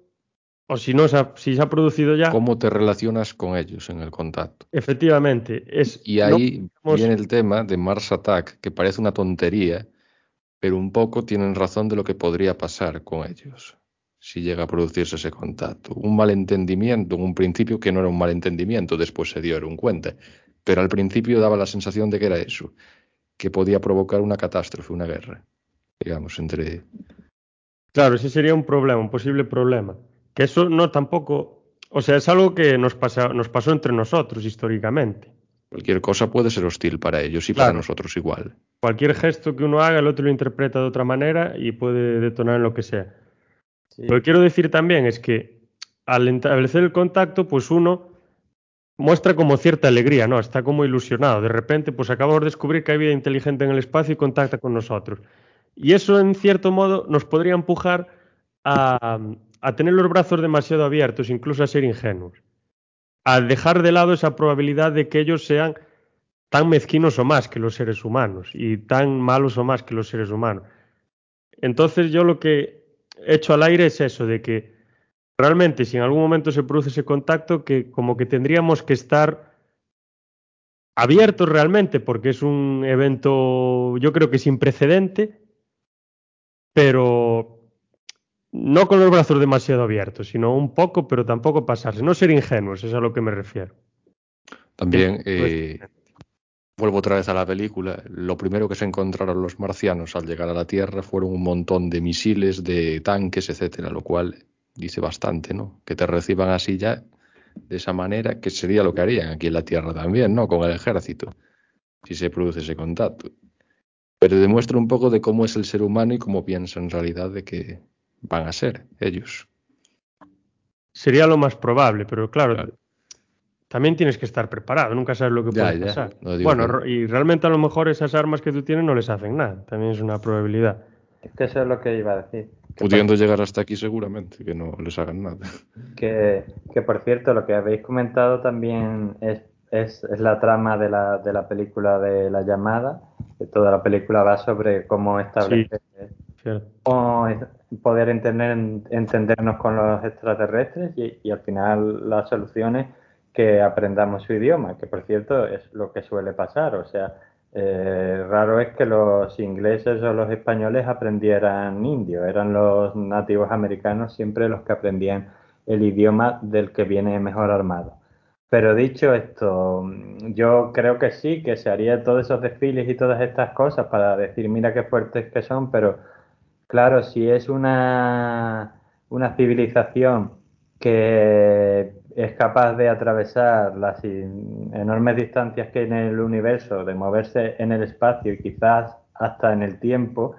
Speaker 1: o si no si se ha producido ya.
Speaker 2: ¿Cómo te relacionas con ellos en el contacto?
Speaker 1: Efectivamente. Es,
Speaker 2: y ahí viene el tema de Mars Attack, que parece una tontería, pero un poco tienen razón de lo que podría pasar con ellos si llega a producirse ese contacto. Un malentendimiento, en un principio que no era un malentendimiento, después se dieron cuenta, pero al principio daba la sensación de que era eso, que podía provocar una catástrofe, una guerra, digamos, entre
Speaker 1: Claro, ese sería un problema, un posible problema. Que eso no tampoco, o sea, es algo que nos, pasa, nos pasó entre nosotros históricamente.
Speaker 2: Cualquier cosa puede ser hostil para ellos y para nosotros igual.
Speaker 1: Cualquier gesto que uno haga, el otro lo interpreta de otra manera y puede detonar en lo que sea. Lo que quiero decir también es que al establecer el contacto, pues uno muestra como cierta alegría, ¿no? Está como ilusionado. De repente, pues acabamos de descubrir que hay vida inteligente en el espacio y contacta con nosotros. Y eso, en cierto modo, nos podría empujar a, tener los brazos demasiado abiertos, incluso a ser ingenuos. A dejar de lado esa probabilidad de que ellos sean tan mezquinos o más que los seres humanos y tan malos o más que los seres humanos. Entonces yo lo que he hecho al aire es eso, de que realmente si en algún momento se produce ese contacto, que como que tendríamos que estar abiertos realmente, porque es un evento yo creo que sin precedente, pero no con los brazos demasiado abiertos, sino un poco, pero tampoco pasarse. No ser ingenuos, es a lo que me refiero.
Speaker 2: También eh, vuelvo otra vez a la película. Lo primero que se encontraron los marcianos al llegar a la Tierra fueron un montón de misiles, de tanques, etcétera, lo cual dice bastante, ¿no? Que te reciban así ya, de esa manera, que sería lo que harían aquí en la Tierra también, ¿no? Con el ejército, si se produce ese contacto. Pero demuestra un poco de cómo es el ser humano y cómo piensa en realidad de que van a ser ellos.
Speaker 1: Sería lo más probable, pero claro, también tienes que estar preparado, nunca sabes lo que puede pasar. bueno, y realmente a lo mejor esas armas que tú tienes no les hacen nada, también es una probabilidad.
Speaker 3: Es que eso es lo que iba a decir.
Speaker 2: Pudiendo llegar hasta aquí seguramente, que no les hagan nada.
Speaker 3: Que, que por cierto, lo que habéis comentado también es, es, la trama de la, de la película de La llamada, que toda la película va sobre cómo establecer poder entender, entendernos con los extraterrestres y, al final la solución es que aprendamos su idioma, que por cierto es lo que suele pasar. O sea, eh, raro es que los ingleses o los españoles aprendieran indio, eran los nativos americanos siempre los que aprendían el idioma del que viene mejor armado. Pero dicho esto, yo creo que sí, que se haría todos esos desfiles y todas estas cosas para decir, mira qué fuertes que son, pero Claro, si es una, una civilización que es capaz de atravesar las enormes distancias que hay en el universo, de moverse en el espacio y quizás hasta en el tiempo,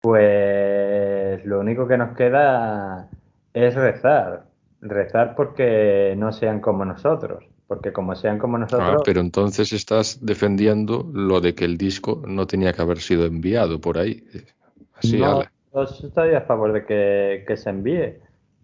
Speaker 3: pues lo único que nos queda es rezar. Rezar porque no sean como nosotros. Porque como sean como nosotros.
Speaker 2: Ah, pero entonces estás defendiendo lo de que el disco no tenía que haber sido enviado por ahí
Speaker 3: no, Yo estoy a favor de que, se envíe.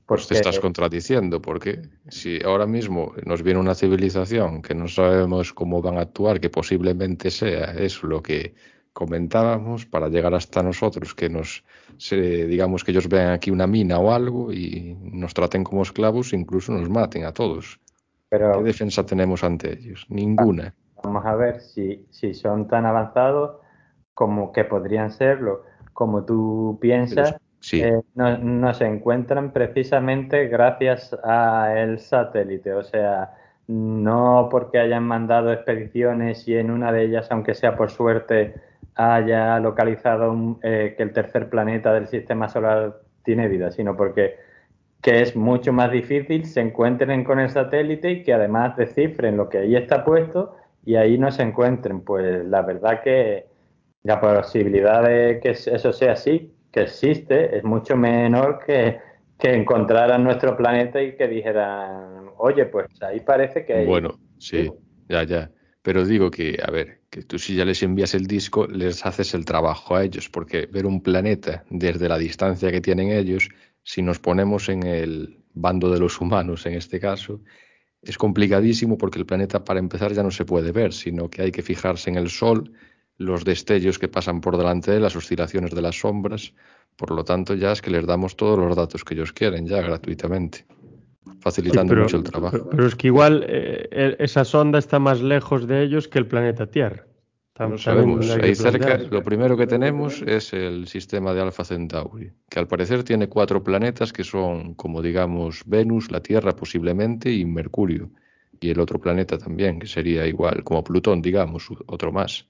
Speaker 2: Pues te estás contradiciendo, porque si ahora mismo nos viene una civilización que no sabemos cómo van a actuar, que posiblemente sea eso lo que comentábamos, para llegar hasta nosotros, que nos, digamos que ellos vean aquí una mina o algo y nos traten como esclavos, incluso nos maten a todos. Pero, ¿Qué defensa tenemos ante ellos? Ninguna.
Speaker 3: Vamos a ver si, si son tan avanzados como que podrían serlo como tú piensas, eh, no, se encuentran precisamente gracias a el satélite. O sea, no porque hayan mandado expediciones y en una de ellas, aunque sea por suerte, haya localizado eh, que el tercer planeta del sistema solar tiene vida, sino porque que es mucho más difícil se encuentren con el satélite y que además descifren lo que ahí está puesto y ahí no se encuentren. Pues la verdad que la posibilidad de que eso sea así, que existe, es mucho menor que, que encontraran nuestro planeta y que dijeran, oye, pues ahí parece que...
Speaker 2: Bueno, sí, ya, ya. Pero digo que, a ver, que tú si ya les envías el disco, les haces el trabajo a ellos, porque ver un planeta desde la distancia que tienen ellos, si nos ponemos en el bando de los humanos en este caso, es complicadísimo porque el planeta para empezar ya no se puede ver, sino que hay que fijarse en el Sol, los destellos que pasan por delante de las oscilaciones de las sombras. Por lo tanto, ya es que les damos todos los datos que ellos quieren, ya gratuitamente, facilitando mucho el trabajo.
Speaker 1: Pero, es que igual eh, esa sonda está más lejos de ellos que el planeta Tierra.
Speaker 2: No sabemos. Ahí cerca, lo primero que tenemos es el sistema de Alpha Centauri, que al parecer tiene cuatro planetas que son, como digamos, Venus, la Tierra posiblemente y Mercurio. Y el otro planeta también, que sería igual, como Plutón, digamos, otro más.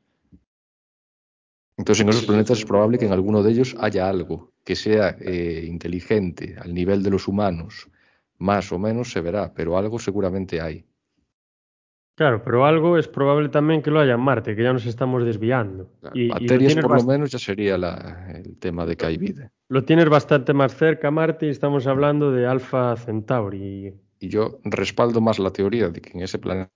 Speaker 2: Entonces, en esos planetas es probable que en alguno de ellos haya algo que sea eh, inteligente al nivel de los humanos, más o menos se verá, pero algo seguramente hay.
Speaker 1: Claro, pero algo es probable también que lo haya en Marte, que ya nos estamos desviando.
Speaker 2: Claro,
Speaker 1: Y, y lo
Speaker 2: por lo menos, ya sería la- el tema de que hay vida.
Speaker 1: lo tienes bastante más cerca, Marte, y estamos hablando de Alpha Centauri.
Speaker 2: Y yo respaldo más la teoría de que en ese planeta,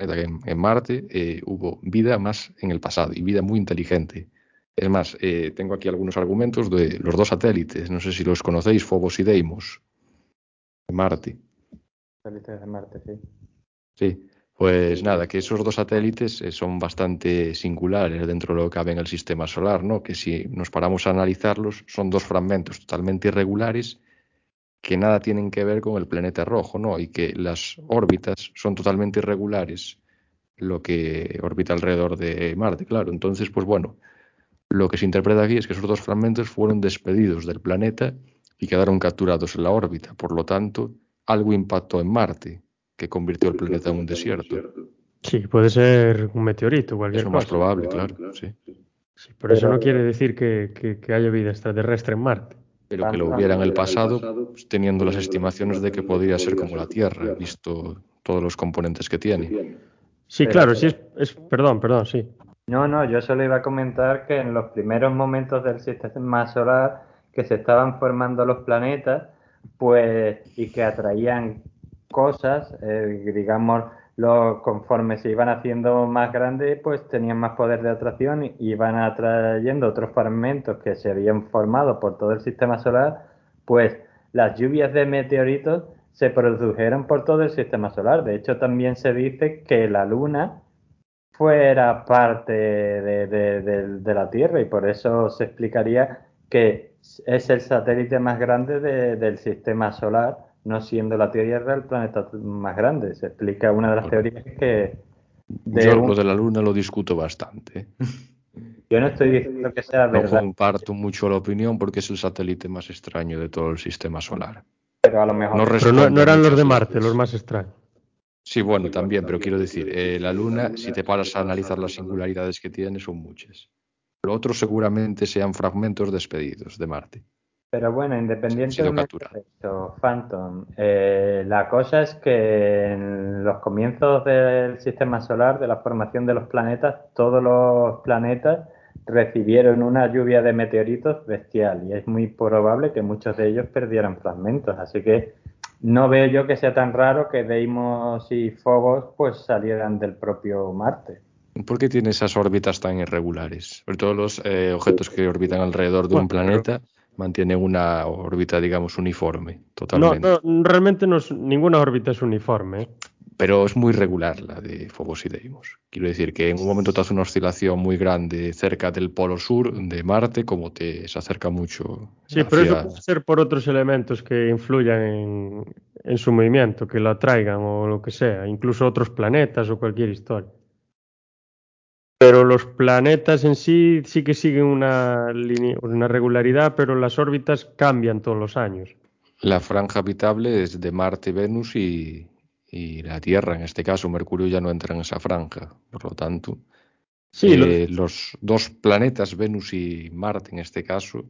Speaker 2: en, en Marte, eh, hubo vida más en el pasado y vida muy inteligente. Es más, eh, tengo aquí algunos argumentos de los dos satélites, no sé si los conocéis, Phobos y Deimos, de Marte.
Speaker 3: Satélites de Marte, sí.
Speaker 2: Sí, pues nada, que esos dos satélites eh, son bastante singulares dentro de lo que cabe en el sistema solar, ¿no? Que si nos paramos a analizarlos, son dos fragmentos totalmente irregulares que nada tienen que ver con el planeta rojo, ¿no? Y que las órbitas son totalmente irregulares, lo que orbita alrededor de Marte, claro. Entonces, pues bueno, lo que se interpreta aquí es que esos dos fragmentos fueron despedidos del planeta y quedaron capturados en la órbita. Por lo tanto, algo impactó en Marte, que convirtió el planeta en un desierto.
Speaker 1: Sí, puede ser un meteorito, cualquier
Speaker 2: Es lo más
Speaker 1: cosa.
Speaker 2: probable, claro, sí.
Speaker 1: Sí, pero eso no quiere decir que, que- que haya vida extraterrestre en Marte.
Speaker 2: Pero que lo hubiera en el pasado, pues, teniendo las estimaciones de que podría ser como la Tierra, visto todos los componentes que tiene.
Speaker 1: Sí, claro, sí es, es- Perdón, perdón, sí.
Speaker 3: No, no, yo solo iba a comentar que en los primeros momentos del sistema solar que se estaban formando los planetas, pues, y que atraían cosas, eh, digamos, lo, conforme se iban haciendo más grandes, pues tenían más poder de atracción y iban atrayendo otros fragmentos que se habían formado por todo el sistema solar, pues las lluvias de meteoritos se produjeron por todo el sistema solar. De hecho, también se dice que la Luna fuera parte de la Tierra y por eso se explicaría que es el satélite más grande de- del sistema solar, no siendo la Tierra el planeta más grande. Se explica una de las teorías que de
Speaker 2: Yo
Speaker 3: un-
Speaker 2: lo de la Luna lo discuto bastante. [laughs]
Speaker 3: yo no estoy diciendo que sea
Speaker 2: No
Speaker 3: verdad,
Speaker 2: comparto mucho la opinión porque es el satélite más extraño de todo el sistema solar.
Speaker 3: pero a lo mejor
Speaker 2: No
Speaker 1: Pero no, no eran los de Marte,
Speaker 2: veces.
Speaker 1: los más extraños.
Speaker 2: Sí, bueno, también, pero quiero decir, eh, la Luna, si te paras a analizar las singularidades que tiene, son muchas. Lo otro seguramente sean fragmentos despedidos de Marte.
Speaker 3: Pero bueno, independientemente de esto, Phantom, eh, la cosa es que en los comienzos del sistema solar, de la formación de los planetas, todos los planetas recibieron una lluvia de meteoritos bestial y es muy probable que muchos de ellos perdieran fragmentos. Así que no veo yo que sea tan raro que Deimos y Phobos pues salieran del propio Marte.
Speaker 2: ¿Por qué tiene esas órbitas tan irregulares? Sobre todo los eh, objetos que orbitan alrededor de un planeta mantienen una órbita, digamos, uniforme, totalmente.
Speaker 1: no, realmente no es- ninguna órbita es uniforme. ¿eh?
Speaker 2: Pero es muy regular la de Phobos y Deimos. Quiero decir que en un momento te hace una oscilación muy grande cerca del polo sur de Marte, como te se acerca mucho
Speaker 1: Sí, pero eso puede ser por otros elementos que influyan en, en su movimiento, que lo atraigan o lo que sea, incluso otros planetas o cualquier historia. Pero los planetas en sí sí que siguen una, regularidad, pero las órbitas cambian todos los años.
Speaker 2: La franja habitable es de Marte, Venus y, y la Tierra. En este caso, Mercurio ya no entra en esa franja. Por lo tanto,
Speaker 1: Sí, lo-
Speaker 2: eh, los dos planetas, Venus y Marte en este caso,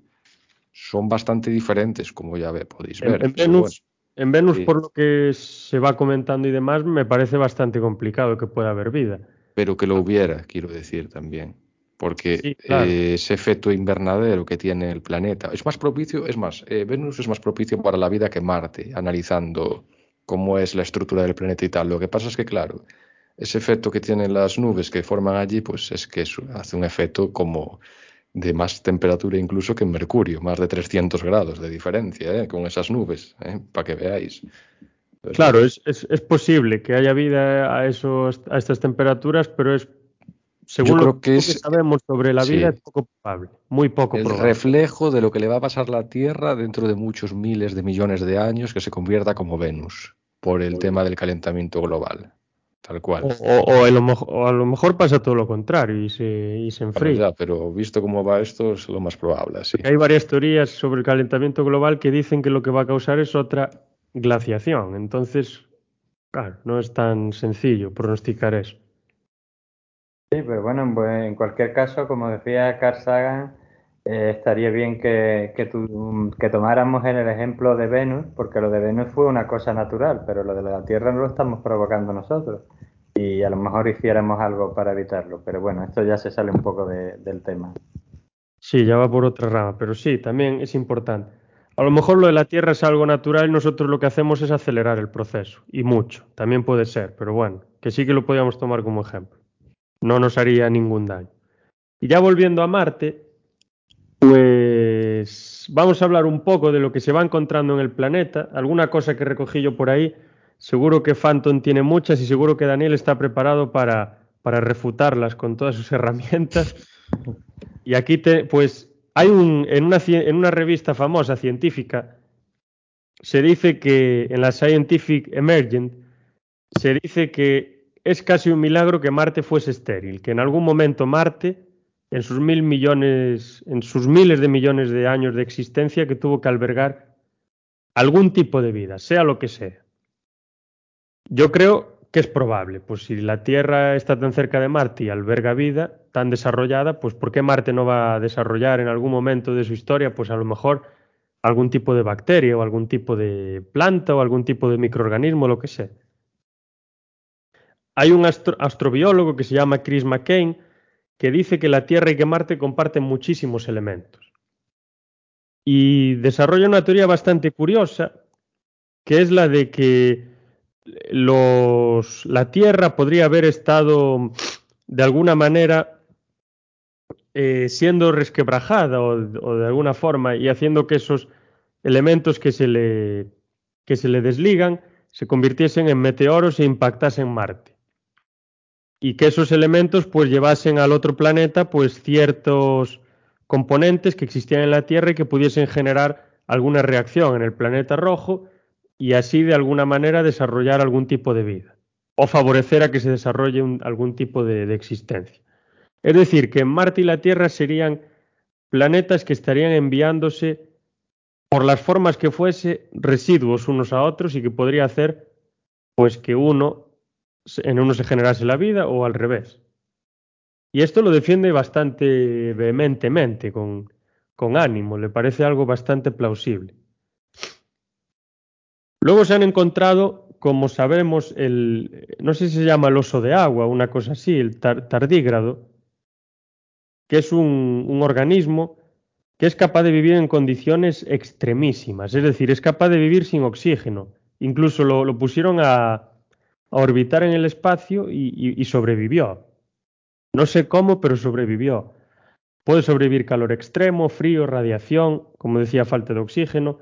Speaker 2: son bastante diferentes, como ya podéis ver.
Speaker 1: en Venus, en Venus,
Speaker 2: sí.
Speaker 1: por lo que se va comentando y demás, me parece bastante complicado que pueda haber vida.
Speaker 2: Pero que lo hubiera, quiero decir también. Porque
Speaker 1: Sí, claro.
Speaker 2: eh, ese efecto invernadero que tiene el planeta es más propicio, es más, eh, Venus es más propicio para la vida que Marte, analizando cómo es la estructura del planeta y tal. Lo que pasa es que, claro, ese efecto que tienen las nubes que forman allí, pues es que eso hace un efecto como de más temperatura incluso que en Mercurio, más de 300 grados de diferencia, ¿eh? con esas nubes, ¿eh? para que veáis.
Speaker 1: Claro, es, es, es posible que haya vida a, esos, a estas temperaturas, pero es, según lo
Speaker 2: que
Speaker 1: sabemos sobre la vida,
Speaker 2: sí.
Speaker 1: es poco probable, muy poco
Speaker 2: el
Speaker 1: probable.
Speaker 2: reflejo de lo que le va a pasar a la Tierra dentro de muchos miles de millones de años que se convierta como Venus por el tema del calentamiento global. Tal cual.
Speaker 1: O, o- o a lo, mej- o a lo mejor pasa todo lo contrario y se, y se
Speaker 2: Bueno,
Speaker 1: enfría.
Speaker 2: ya, pero visto cómo va esto, es lo más probable, sí.
Speaker 1: Hay varias teorías sobre el calentamiento global que dicen que lo que va a causar es otra glaciación. Entonces, claro, no es tan sencillo pronosticar eso.
Speaker 3: Sí, pero bueno, en cualquier caso, como decía Carl Sagan, eh, estaría bien que, que, que, tomáramos en el ejemplo de Venus, porque lo de Venus fue una cosa natural, pero lo de la Tierra no lo estamos provocando nosotros. Y a lo mejor hiciéramos algo para evitarlo. Pero bueno, esto ya se sale un poco de, del tema.
Speaker 1: Sí, ya va por otra rama, pero sí, también es importante. A lo mejor lo de la Tierra es algo natural y nosotros lo que hacemos es acelerar el proceso, y mucho, también puede ser, pero bueno, que sí que lo podíamos tomar como ejemplo. No nos haría ningún daño. Y ya volviendo a Marte, pues vamos a hablar un poco de lo que se va encontrando en el planeta, alguna cosa que recogí yo por ahí. Seguro que Phantom tiene muchas y seguro que Daniel está preparado para, para refutarlas con todas sus herramientas. Y aquí, te, pues, hay un, en, una, en una revista famosa científica, se dice que en la Scientific Emergent, se dice que es casi un milagro que Marte fuese estéril, que en algún momento Marte, en sus mil millones, en sus miles de millones de años de existencia, que tuvo que albergar algún tipo de vida, sea lo que sea. Yo creo ¿qué es probable? Pues si la Tierra está tan cerca de Marte y alberga vida tan desarrollada, pues ¿por qué Marte no va a desarrollar en algún momento de su historia, pues a lo mejor algún tipo de bacteria o algún tipo de planta o algún tipo de microorganismo, lo que sea? Hay un astrobiólogo que se llama Chris McCain que dice que la Tierra y que Marte comparten muchísimos elementos. Y desarrolla una teoría bastante curiosa, que es la de que los, la Tierra podría haber estado de alguna manera eh, siendo resquebrajada o, o, de alguna forma y haciendo que esos elementos que se, le, que se le desligan se convirtiesen en meteoros e impactasen Marte. Y que esos elementos pues llevasen al otro planeta pues ciertos componentes que existían en la Tierra y que pudiesen generar alguna reacción en el planeta rojo y así de alguna manera desarrollar algún tipo de vida o favorecer a que se desarrolle un, algún tipo de, existencia. Es decir, que Marte y la Tierra serían planetas que estarían enviándose por las formas que fuese residuos unos a otros y que podría hacer pues que uno en uno se generase la vida o al revés. Y esto lo defiende bastante vehementemente, con ánimo, le parece algo bastante plausible. Luego se han encontrado, como sabemos, el, no sé si se llama el oso de agua, una cosa así, el tar, tardígrado, que es un, un, organismo que es capaz de vivir en condiciones extremísimas, es decir, es capaz de vivir sin oxígeno. Incluso lo, pusieron a, orbitar en el espacio y sobrevivió. No sé cómo, pero sobrevivió. Puede sobrevivir calor extremo, frío, radiación, como decía, falta de oxígeno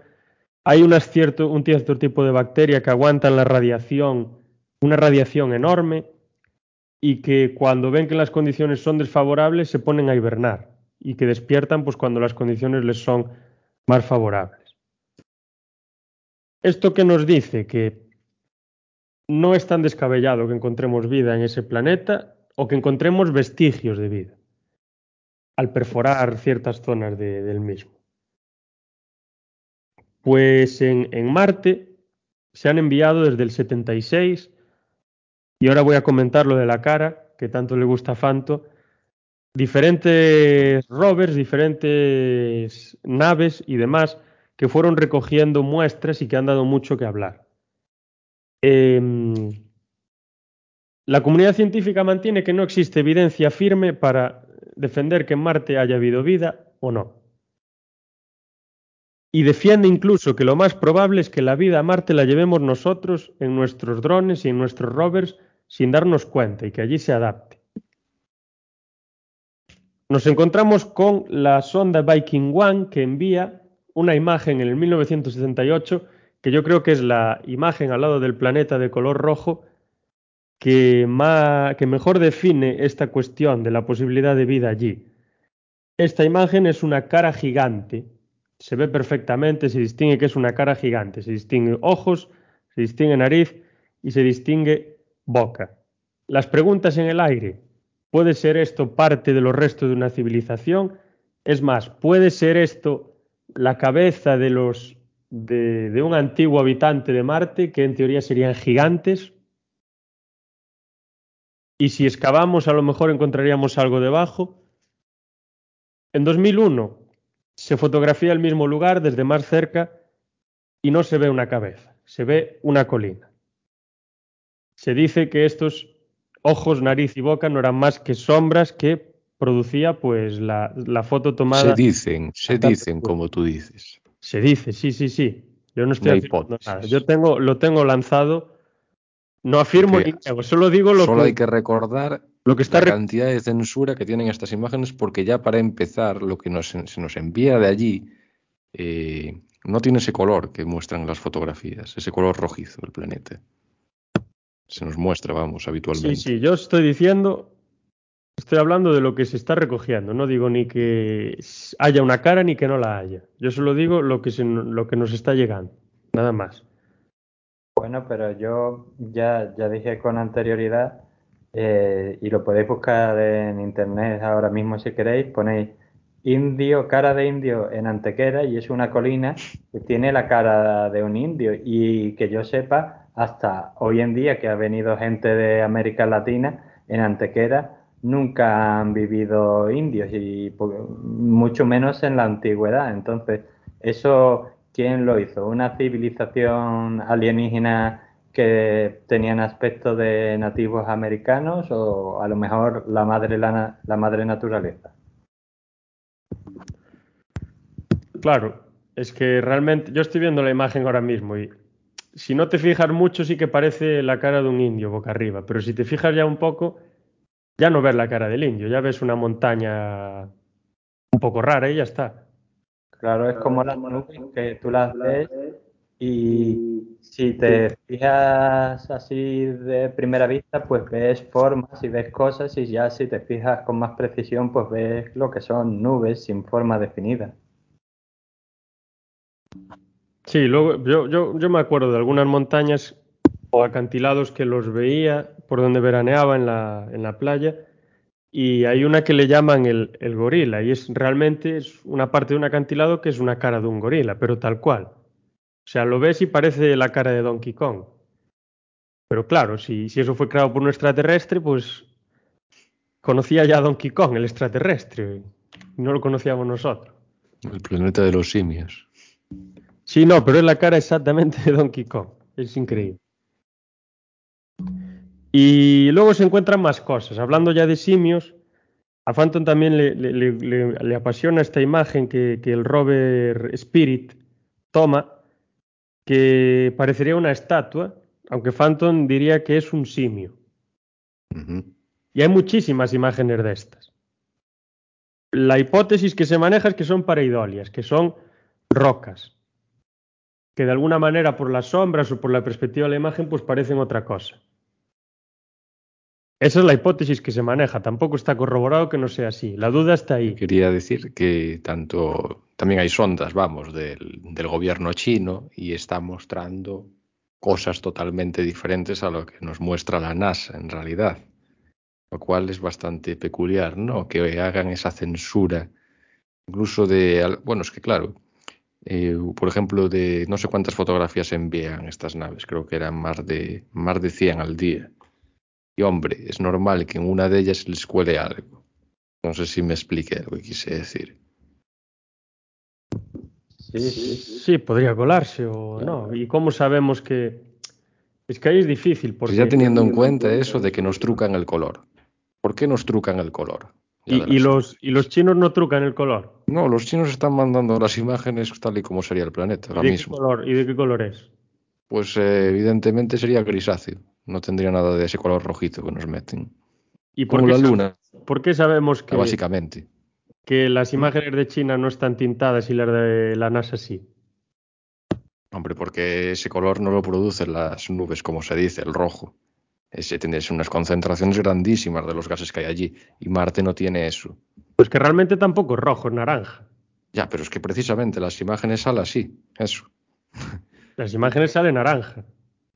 Speaker 1: hay cierto, un cierto tipo de bacteria que aguantan la radiación, una radiación enorme, y que cuando ven que las condiciones son desfavorables se ponen a hibernar y que despiertan pues cuando las condiciones les son más favorables. Esto que nos dice que no es tan descabellado que encontremos vida en ese planeta o que encontremos vestigios de vida al perforar ciertas zonas de, del mismo. Pues en, en, Marte se han enviado desde el 76, y ahora voy a comentar lo de la cara, que tanto le gusta a Fanto, diferentes rovers, diferentes naves y demás que fueron recogiendo muestras y que han dado mucho que hablar. Eh, la comunidad científica mantiene que no existe evidencia firme para defender que en Marte haya habido vida o no y defiende incluso que lo más probable es que la vida a Marte la llevemos nosotros en nuestros drones y en nuestros rovers sin darnos cuenta y que allí se adapte. Nos encontramos con la sonda Viking One que envía una imagen en el 1968 que yo creo que es la imagen al lado del planeta de color rojo que, que mejor define esta cuestión de la posibilidad de vida allí. Esta imagen es una cara gigante se ve perfectamente, se distingue que es una cara gigante, se distingue ojos, se distingue nariz y se distingue boca. Las preguntas en el aire. ¿Puede ser esto parte de los restos de una civilización? Es más, ¿puede ser esto la cabeza de los de, un antiguo habitante de Marte que en teoría serían gigantes? y si excavamos a lo mejor encontraríamos algo debajo. En 2001 se fotografía el mismo lugar desde más cerca y no se ve una cabeza, se ve una colina. Se dice que estos ojos, nariz y boca no eran más que sombras que producía pues la, la foto tomada.
Speaker 2: Se dicen, se dicen como tú dices.
Speaker 1: Se dice, sí, sí, sí. Yo no estoy afirmando nada. Yo tengo, lo tengo lanzado. No afirmo ni solo digo lo
Speaker 2: Solo
Speaker 1: que,
Speaker 2: hay que recordar
Speaker 1: lo que está
Speaker 2: la cantidad de censura que tienen estas imágenes porque ya para empezar lo que nos, se nos envía de allí eh, no tiene ese color que muestran las fotografías, ese color rojizo del planeta. Se nos muestra, vamos, habitualmente.
Speaker 1: Sí, sí, yo estoy diciendo, estoy hablando de lo que se está recogiendo. No digo ni que haya una cara ni que no la haya. Yo solo digo lo que, se lo que nos está llegando. Nada más.
Speaker 3: Bueno, pero yo ya, ya dije con anterioridad, eh, y lo podéis buscar en internet ahora mismo si queréis, ponéis indio, cara de indio en Antequera y es una colina que tiene la cara de un indio y que yo sepa, hasta hoy en día que ha venido gente de América Latina, en Antequera nunca han vivido indios y po- mucho menos en la antigüedad. Entonces, eso, ¿quién lo hizo? ¿Una civilización alienígena que tenían aspecto de nativos americanos o a lo mejor la madre, la, madre naturaleza?
Speaker 1: Claro, es que realmente yo estoy viendo la imagen ahora mismo y si no te fijas mucho sí que parece la cara de un indio boca arriba, pero si te fijas ya un poco, ya no ves la cara del indio, ya ves una montaña un poco rara y ya está.
Speaker 3: Claro, es como las nubes que tú las ves y si te fijas así de primera vista, pues ves formas y ves cosas y ya si te fijas con más precisión, pues ves lo que son nubes sin forma definida.
Speaker 1: Sí, luego yo, yo, yo me acuerdo de algunas montañas o acantilados que los veía por donde veraneaba en la, en la playa y hay una que le llaman el, el gorila y es realmente es una parte de un acantilado que es una cara de un gorila, pero tal cual. O sea, lo ves y parece la cara de Donkey Kong. Pero claro, si, si eso fue creado por un extraterrestre, pues conocía ya a Donkey Kong, el extraterrestre, y no lo conocíamos nosotros.
Speaker 2: El planeta de los simios.
Speaker 1: Sí, no, pero es la cara exactamente de Donkey Kong. Es increíble. Y luego se encuentran más cosas. Hablando ya de simios, a Phantom también le, le- le- le- le apasiona esta imagen que, que el rover Spirit toma, que parecería una estatua, aunque Phantom diría que es un simio. Y hay muchísimas imágenes de estas. La hipótesis que se maneja es que son pareidolias, que son rocas, que de alguna manera por las sombras o por la perspectiva de la imagen pues parecen otra cosa. Esa es la hipótesis que se maneja, tampoco está corroborado que no sea así, la duda está ahí.
Speaker 2: Quería decir que tanto también hay sondas, vamos, del, del gobierno chino y está mostrando cosas totalmente diferentes a lo que nos muestra la NASA en realidad. Lo cual es bastante peculiar, ¿no? Que hagan esa censura, incluso de, bueno, es que claro, eh, por ejemplo, de no sé cuántas fotografías envían estas naves, creo que eran más de, más de 100 al día. Y hombre, es normal que en una de ellas les cuele algo. No sé si me expliqué lo que quise decir.
Speaker 3: Sí, sí.
Speaker 1: Sí, podría colarse o no. ¿Y cómo sabemos que...? Es que ahí es difícil porque...
Speaker 2: Pues ya teniendo en cuenta eso de que nos trucan el color. ¿Por qué nos trucan el color? Ya
Speaker 1: Y, los, y los chinos no trucan el color.
Speaker 2: No, los chinos están mandando las imágenes tal y como sería el planeta ahora
Speaker 1: ¿De qué
Speaker 2: mismo.
Speaker 1: color? ¿Y de qué color es?
Speaker 2: Pues eh, evidentemente sería grisáceo. No tendría nada de ese color rojito que nos meten.
Speaker 1: ¿Y por
Speaker 2: Como la luna,
Speaker 1: ¿Por qué sabemos que,
Speaker 2: básicamente.
Speaker 1: que las imágenes de China no están tintadas y las de la NASA sí?
Speaker 2: Hombre, porque ese color no lo producen las nubes, como se dice, el rojo. Ese tiene unas concentraciones grandísimas de los gases que hay allí. Y Marte no tiene eso.
Speaker 1: Pues que realmente tampoco es rojo, es naranja.
Speaker 2: Ya, pero es que precisamente las imágenes salen así. Eso.
Speaker 1: Las imágenes salen naranja.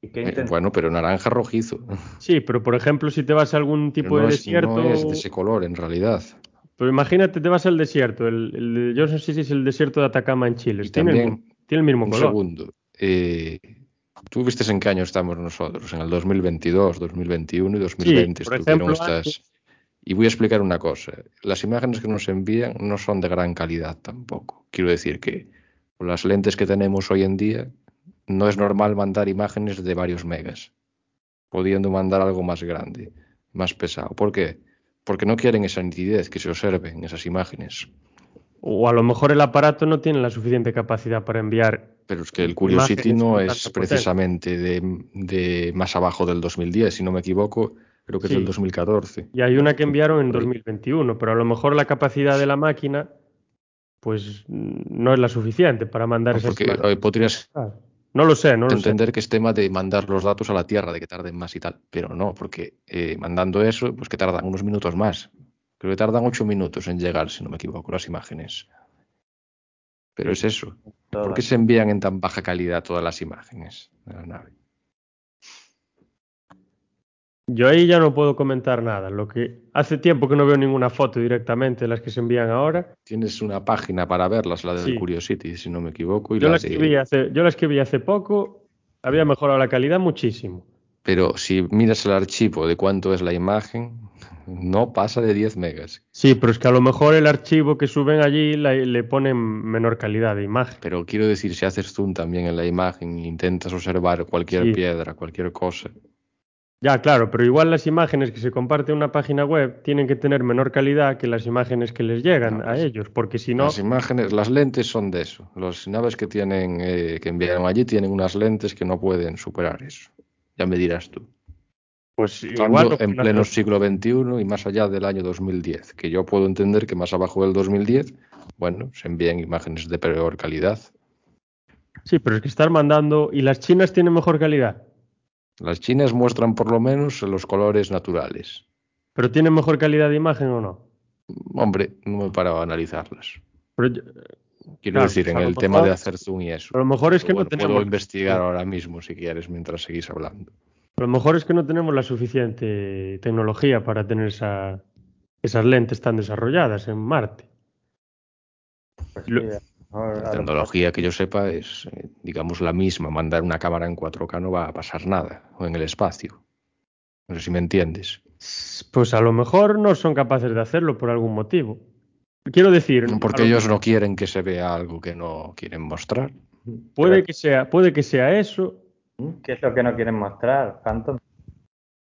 Speaker 3: ¿Y qué
Speaker 2: Eh, bueno, pero naranja rojizo.
Speaker 1: Sí, pero por ejemplo, si te vas a algún tipo
Speaker 2: Pero no
Speaker 1: de
Speaker 2: es,
Speaker 1: desierto.
Speaker 2: no es de ese color en realidad.
Speaker 1: Pero imagínate, te vas al desierto. El, el yo no sé si es el desierto de Atacama en Chile.
Speaker 2: Y
Speaker 1: Tiene, el,
Speaker 2: también,
Speaker 1: mi- tiene el mismo
Speaker 2: Un
Speaker 1: color.
Speaker 2: segundo. eh, Tú viste en qué año estamos nosotros, en el 2022, 2021 y 2020
Speaker 1: por
Speaker 2: estuvieron
Speaker 1: ejemplo,
Speaker 2: estas... Y voy a explicar una cosa. Las imágenes que nos envían no son de gran calidad tampoco. Quiero decir que con las lentes que tenemos hoy en día no es normal mandar imágenes de varios megas, pudiendo mandar algo más grande, más pesado. ¿Por qué? Porque no quieren esa nitidez que se observe en esas imágenes.
Speaker 1: O a lo mejor el aparato no tiene la suficiente capacidad para enviar.
Speaker 2: Pero es que el Curiosity no es precisamente de, de más abajo del 2010, si no me equivoco, creo que es del 2014.
Speaker 1: Y hay una que enviaron en
Speaker 2: Por ahí.
Speaker 1: 2021, pero a lo mejor la capacidad de la máquina pues mm, no es la suficiente para mandar
Speaker 2: No,
Speaker 1: esas
Speaker 2: porque
Speaker 1: imágenes.
Speaker 2: eh, podrías
Speaker 1: Ah, No lo sé, no lo sé.
Speaker 2: entender que es tema de mandar los datos a la Tierra, de que tarden más y tal, pero no, porque eh, mandando eso, pues que tardan unos minutos más. Creo que tardan ocho minutos en llegar, si no me equivoco, las imágenes. Pero es eso. ¿Por qué se envían en tan baja calidad todas las imágenes de la nave?
Speaker 1: Yo ahí ya no puedo comentar nada. Lo que hace tiempo que no veo ninguna foto directamente de las que se envían ahora.
Speaker 2: Tienes una página para verlas, la
Speaker 1: Sí.
Speaker 2: Curiosity, si no me equivoco, y
Speaker 1: Yo
Speaker 2: la
Speaker 1: las
Speaker 2: de-
Speaker 1: que vi hace, yo las que vi hace poco había mejorado la calidad muchísimo.
Speaker 2: Pero si miras el archivo de cuánto es la imagen, no pasa de 10 megas.
Speaker 1: Sí, pero es que a lo mejor el archivo que suben allí la- le ponen menor calidad de imagen.
Speaker 2: Pero quiero decir, si haces zoom también en la imagen e intentas observar cualquier
Speaker 1: Sí.
Speaker 2: piedra, cualquier cosa,
Speaker 1: Ya, claro, pero igual las imágenes que se comparten en una página web tienen que tener menor calidad que las imágenes que les llegan
Speaker 2: No,
Speaker 1: a
Speaker 2: pues,
Speaker 1: ellos, porque si no,
Speaker 2: las imágenes, las lentes son de eso. Las naves que tienen, eh, que enviaron allí tienen unas lentes que no pueden superar eso. Ya me dirás tú.
Speaker 1: pues igual
Speaker 2: en pleno siglo XXI y más allá del año 2010, que yo puedo entender que más abajo del 2010, bueno, se envían imágenes de peor calidad.
Speaker 1: Sí, pero es que estar mandando y las chinas tienen mejor calidad,
Speaker 2: Las chinas muestran por lo menos los colores naturales.
Speaker 1: pero tienen mejor calidad de imagen o no.
Speaker 2: Hombre, no me he parado a analizarlas.
Speaker 1: Pero yo-
Speaker 2: Quiero
Speaker 1: Claro,
Speaker 2: decir, en el tema de hacer zoom y eso.
Speaker 1: a lo mejor es que
Speaker 2: Pero
Speaker 1: no
Speaker 2: bueno,
Speaker 1: tenemos
Speaker 2: Puedo investigar ahora mismo si quieres mientras seguís hablando.
Speaker 1: a lo mejor es que no tenemos la suficiente tecnología para tener esa- esas lentes tan desarrolladas en Marte.
Speaker 3: Pues
Speaker 1: Lo-
Speaker 2: La
Speaker 3: lo
Speaker 2: tecnología que yo sepa es, eh, digamos, la misma. Mandar una cámara en 4K no va a pasar nada, o en el espacio. No sé si me entiendes.
Speaker 1: Pues a lo mejor no son capaces de hacerlo por algún motivo. Quiero decir,
Speaker 2: Porque ellos no quieren que se vea algo que no quieren mostrar.
Speaker 1: puede que sea, puede que sea eso,
Speaker 3: mejor- ¿Qué es lo que no quieren mostrar? Phantom.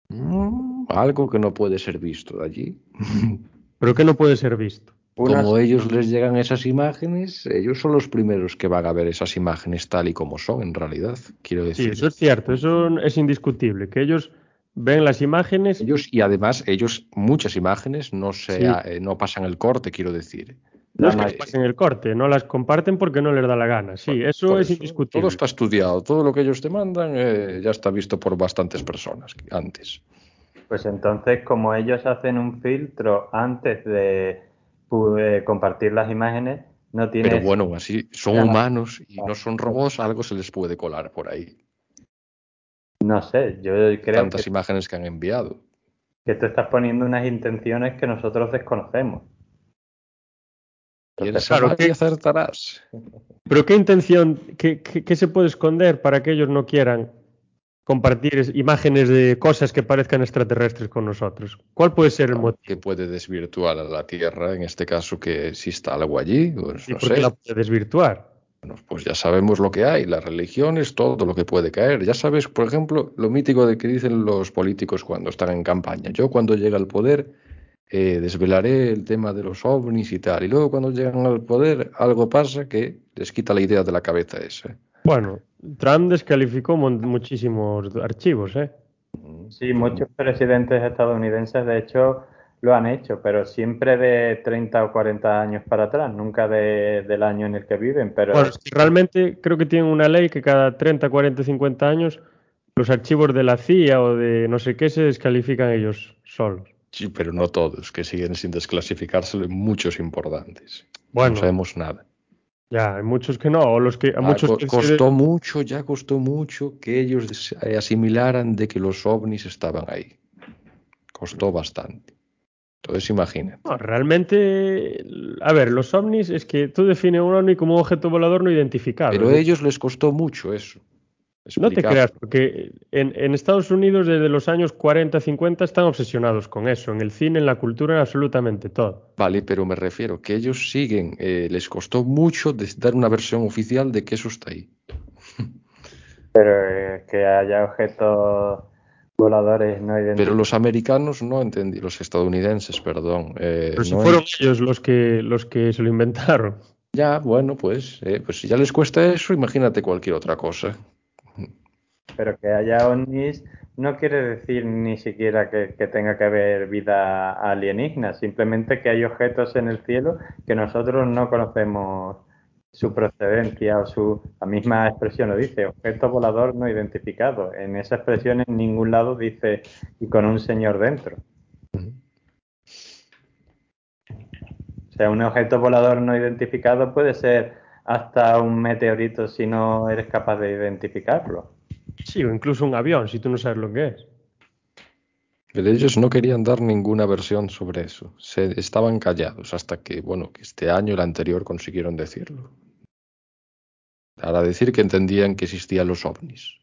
Speaker 2: Mm, Algo que no puede ser visto de allí. [laughs]
Speaker 1: pero que no puede ser visto.
Speaker 3: Unas-
Speaker 2: Como ellos les llegan esas imágenes, ellos son los primeros que van a ver esas imágenes tal y como son en realidad. Quiero
Speaker 1: Sí,
Speaker 2: decir,
Speaker 1: eso es cierto, eso es indiscutible, que ellos ven las imágenes,
Speaker 2: ellos y además ellos muchas imágenes no se
Speaker 1: Sí.
Speaker 2: eh, no pasan el corte, quiero decir.
Speaker 1: no es que pasen el corte, no las comparten porque no les da la gana. Sí, eso
Speaker 2: Por
Speaker 1: es
Speaker 2: eso,
Speaker 1: indiscutible.
Speaker 2: Todo está estudiado, todo lo que ellos te mandan eh, ya está visto por bastantes personas antes.
Speaker 3: Pues entonces, como ellos hacen un filtro antes de pu- eh, compartir las imágenes, no tiene.
Speaker 2: Pero bueno, así son humanos y no son robots, algo se les puede colar por ahí.
Speaker 3: No sé, yo creo
Speaker 2: Tantas
Speaker 3: que,
Speaker 2: imágenes que han enviado.
Speaker 3: que tú estás poniendo unas intenciones que nosotros desconocemos.
Speaker 2: ¿Quieres
Speaker 1: Claro, que-
Speaker 2: acertarás? [laughs]
Speaker 1: Pero qué intención, qué, qué- qué se puede esconder para que ellos no quieran compartir es- imágenes de cosas que parezcan extraterrestres con nosotros? ¿Cuál puede ser el motivo?
Speaker 2: que puede desvirtuar a la Tierra, en este caso que exista algo allí, pues
Speaker 1: ¿Y
Speaker 2: no
Speaker 1: por qué
Speaker 2: sé.
Speaker 1: la puede desvirtuar?
Speaker 2: Bueno, pues ya sabemos lo que hay, las religiones, todo lo que puede caer. Ya sabes, por ejemplo, lo mítico de que dicen los políticos cuando están en campaña. Yo cuando llegue al poder eh, desvelaré el tema de los ovnis y tal. Y luego cuando llegan al poder algo pasa que les quita la idea de la cabeza esa.
Speaker 1: Bueno, Trump descalificó muchísimos archivos, ¿eh?
Speaker 3: Sí, muchos presidentes estadounidenses, de hecho, lo han hecho, pero siempre de 30 o 40 años para atrás, nunca de- del año en el que viven. Pero
Speaker 1: Bueno, realmente creo que tienen una ley que cada 30, 40, 50 años los archivos de la CIA o de no sé qué se descalifican ellos solos.
Speaker 2: Sí, pero no todos, que siguen sin desclasificarse muchos importantes.
Speaker 1: Bueno.
Speaker 2: No sabemos nada.
Speaker 1: Ya, hay muchos que no, o los que a
Speaker 2: Ah,
Speaker 1: muchos que se-
Speaker 2: costó mucho, ya costó mucho que ellos eh, asimilaran de que los ovnis estaban ahí. Costó bastante. Entonces imagina.
Speaker 1: No, realmente, a ver, los ovnis es que tú defines un ovni como un objeto volador no identificado.
Speaker 2: Pero a ellos les costó mucho eso.
Speaker 1: No te creas, porque en, en Estados Unidos desde los años 40, 50 están obsesionados con eso, en el cine, en la cultura, en absolutamente todo.
Speaker 2: Vale, pero me refiero que ellos siguen, eh, les costó mucho de- dar una versión oficial de que eso está ahí.
Speaker 3: Pero eh, que haya objetos voladores no
Speaker 2: Pero
Speaker 3: identificados.
Speaker 2: los americanos no entendí, los estadounidenses, perdón. eh,
Speaker 1: Pero si
Speaker 2: no
Speaker 1: fueron ellos los que, los que se lo inventaron.
Speaker 2: Ya, bueno, pues, eh, pues si ya les cuesta eso, imagínate cualquier otra cosa.
Speaker 3: Pero que haya ovnis no quiere decir ni siquiera que, que tenga que haber vida alienígena, simplemente que hay objetos en el cielo que nosotros no conocemos su procedencia o su... La misma expresión lo dice, objeto volador no identificado. En esa expresión en ningún lado dice y con un señor dentro. O sea, un objeto volador no identificado puede ser hasta un meteorito si no eres capaz de identificarlo.
Speaker 1: Sí, o incluso un avión, si tú no sabes lo que es.
Speaker 2: Pero ellos no querían dar ninguna versión sobre eso. Se estaban callados hasta que, bueno, que este año, el anterior, consiguieron decirlo. Para decir que entendían que existían los ovnis.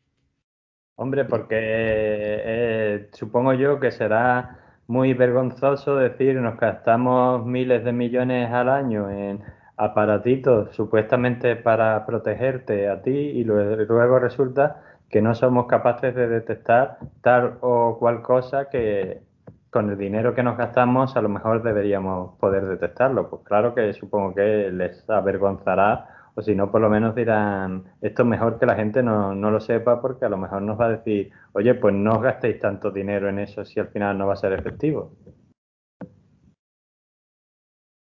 Speaker 3: Hombre, porque eh, supongo yo que será muy vergonzoso decir nos gastamos miles de millones al año en aparatitos supuestamente para protegerte a ti y lue- luego resulta que no somos capaces de detectar tal o cual cosa que con el dinero que nos gastamos a lo mejor deberíamos poder detectarlo. Pues claro que supongo que les avergonzará o si no, por lo menos dirán, esto es mejor que la gente no, no lo sepa porque a lo mejor nos va a decir, oye, pues no os gastéis tanto dinero en eso si al final no va a ser efectivo.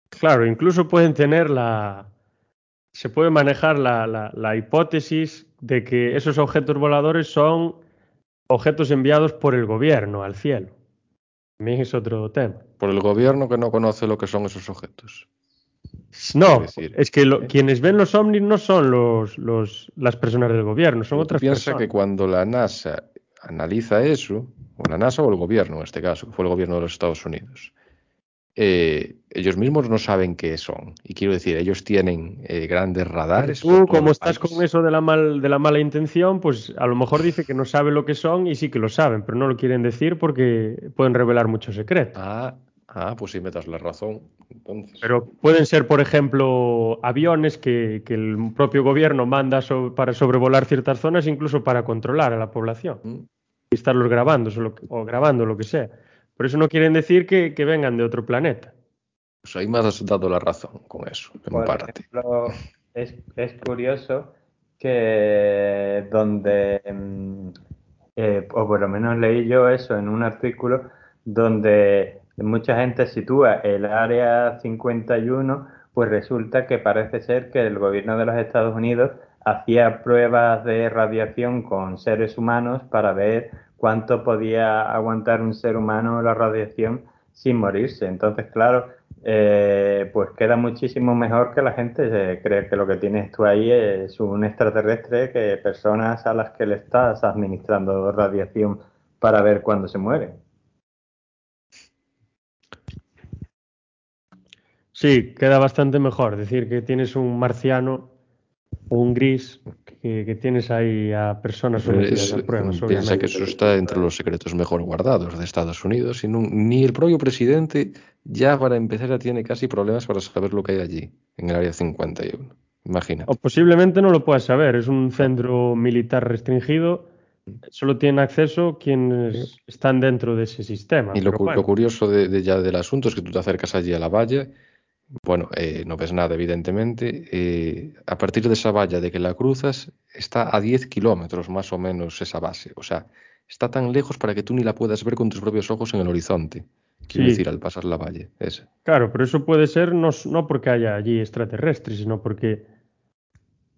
Speaker 1: Claro, incluso pueden tener la... Se puede manejar la, la- la hipótesis de que esos objetos voladores son objetos enviados por el gobierno al cielo. También es otro tema.
Speaker 2: Por el gobierno que no conoce lo que son esos objetos.
Speaker 1: No,
Speaker 2: Es decir,
Speaker 1: es que lo-
Speaker 2: eh.
Speaker 1: quienes ven los ovnis no son los, los- las personas del gobierno, son otras
Speaker 2: piensa
Speaker 1: personas.
Speaker 2: que cuando la NASA analiza eso, o la NASA o el gobierno en este caso, que fue el gobierno de los Estados Unidos, eh, ellos mismos no saben qué son. Y quiero decir, ellos tienen eh, grandes radares.
Speaker 1: Tú, como estás
Speaker 2: país.
Speaker 1: con eso de la, mal, de la mala intención, pues a lo mejor dice que no sabe lo que son y sí que lo saben, pero no lo quieren decir porque pueden revelar muchos secretos.
Speaker 2: Ah, ah, pues sí me das la razón. Entonces,
Speaker 1: Pero pueden ser, por ejemplo, aviones que, que el propio gobierno manda so- para sobrevolar ciertas zonas, incluso para controlar a la población
Speaker 2: Mm.
Speaker 1: y estarlos grabando o grabando lo que sea. Por eso no quieren decir que, que vengan de otro planeta.
Speaker 2: pues ahí me has dado la razón con eso, en
Speaker 3: Por
Speaker 2: parte.
Speaker 3: ejemplo, es, es curioso que donde, mm, eh, o por lo menos leí yo eso en un artículo, donde mucha gente sitúa el área 51, pues resulta que parece ser que el gobierno de los Estados Unidos hacía pruebas de radiación con seres humanos para ver cuánto podía aguantar un ser humano la radiación sin morirse. Entonces, claro, eh, pues queda muchísimo mejor que la gente eh, cree que lo que tienes tú ahí es un extraterrestre que personas a las que le estás administrando radiación para ver cuándo se mueren.
Speaker 1: Sí, queda bastante mejor decir que tienes un marciano o un gris que, que tienes ahí a personas sometidas a pruebas.
Speaker 2: piensa
Speaker 1: obviamente.
Speaker 2: que eso está entre los secretos mejor guardados de Estados Unidos y no- ni el propio presidente ya para empezar tiene casi problemas para saber lo que hay allí, en el área 51. Imagínate.
Speaker 1: O posiblemente no lo puedas saber, es un centro militar restringido, solo tienen acceso quienes están dentro de ese sistema.
Speaker 2: Y
Speaker 1: bueno,
Speaker 2: lo curioso de, de ya del asunto es que tú te acercas allí a la valla, bueno, eh, no ves nada evidentemente, eh, a partir de esa valla de que la cruzas está a 10 kilómetros más o menos esa base, o sea, está tan lejos para que tú ni la puedas ver con tus propios ojos en el horizonte, quiero
Speaker 1: Sí.
Speaker 2: decir, al pasar la valla, esa.
Speaker 1: Claro, pero eso puede ser no, no porque haya allí extraterrestres, sino porque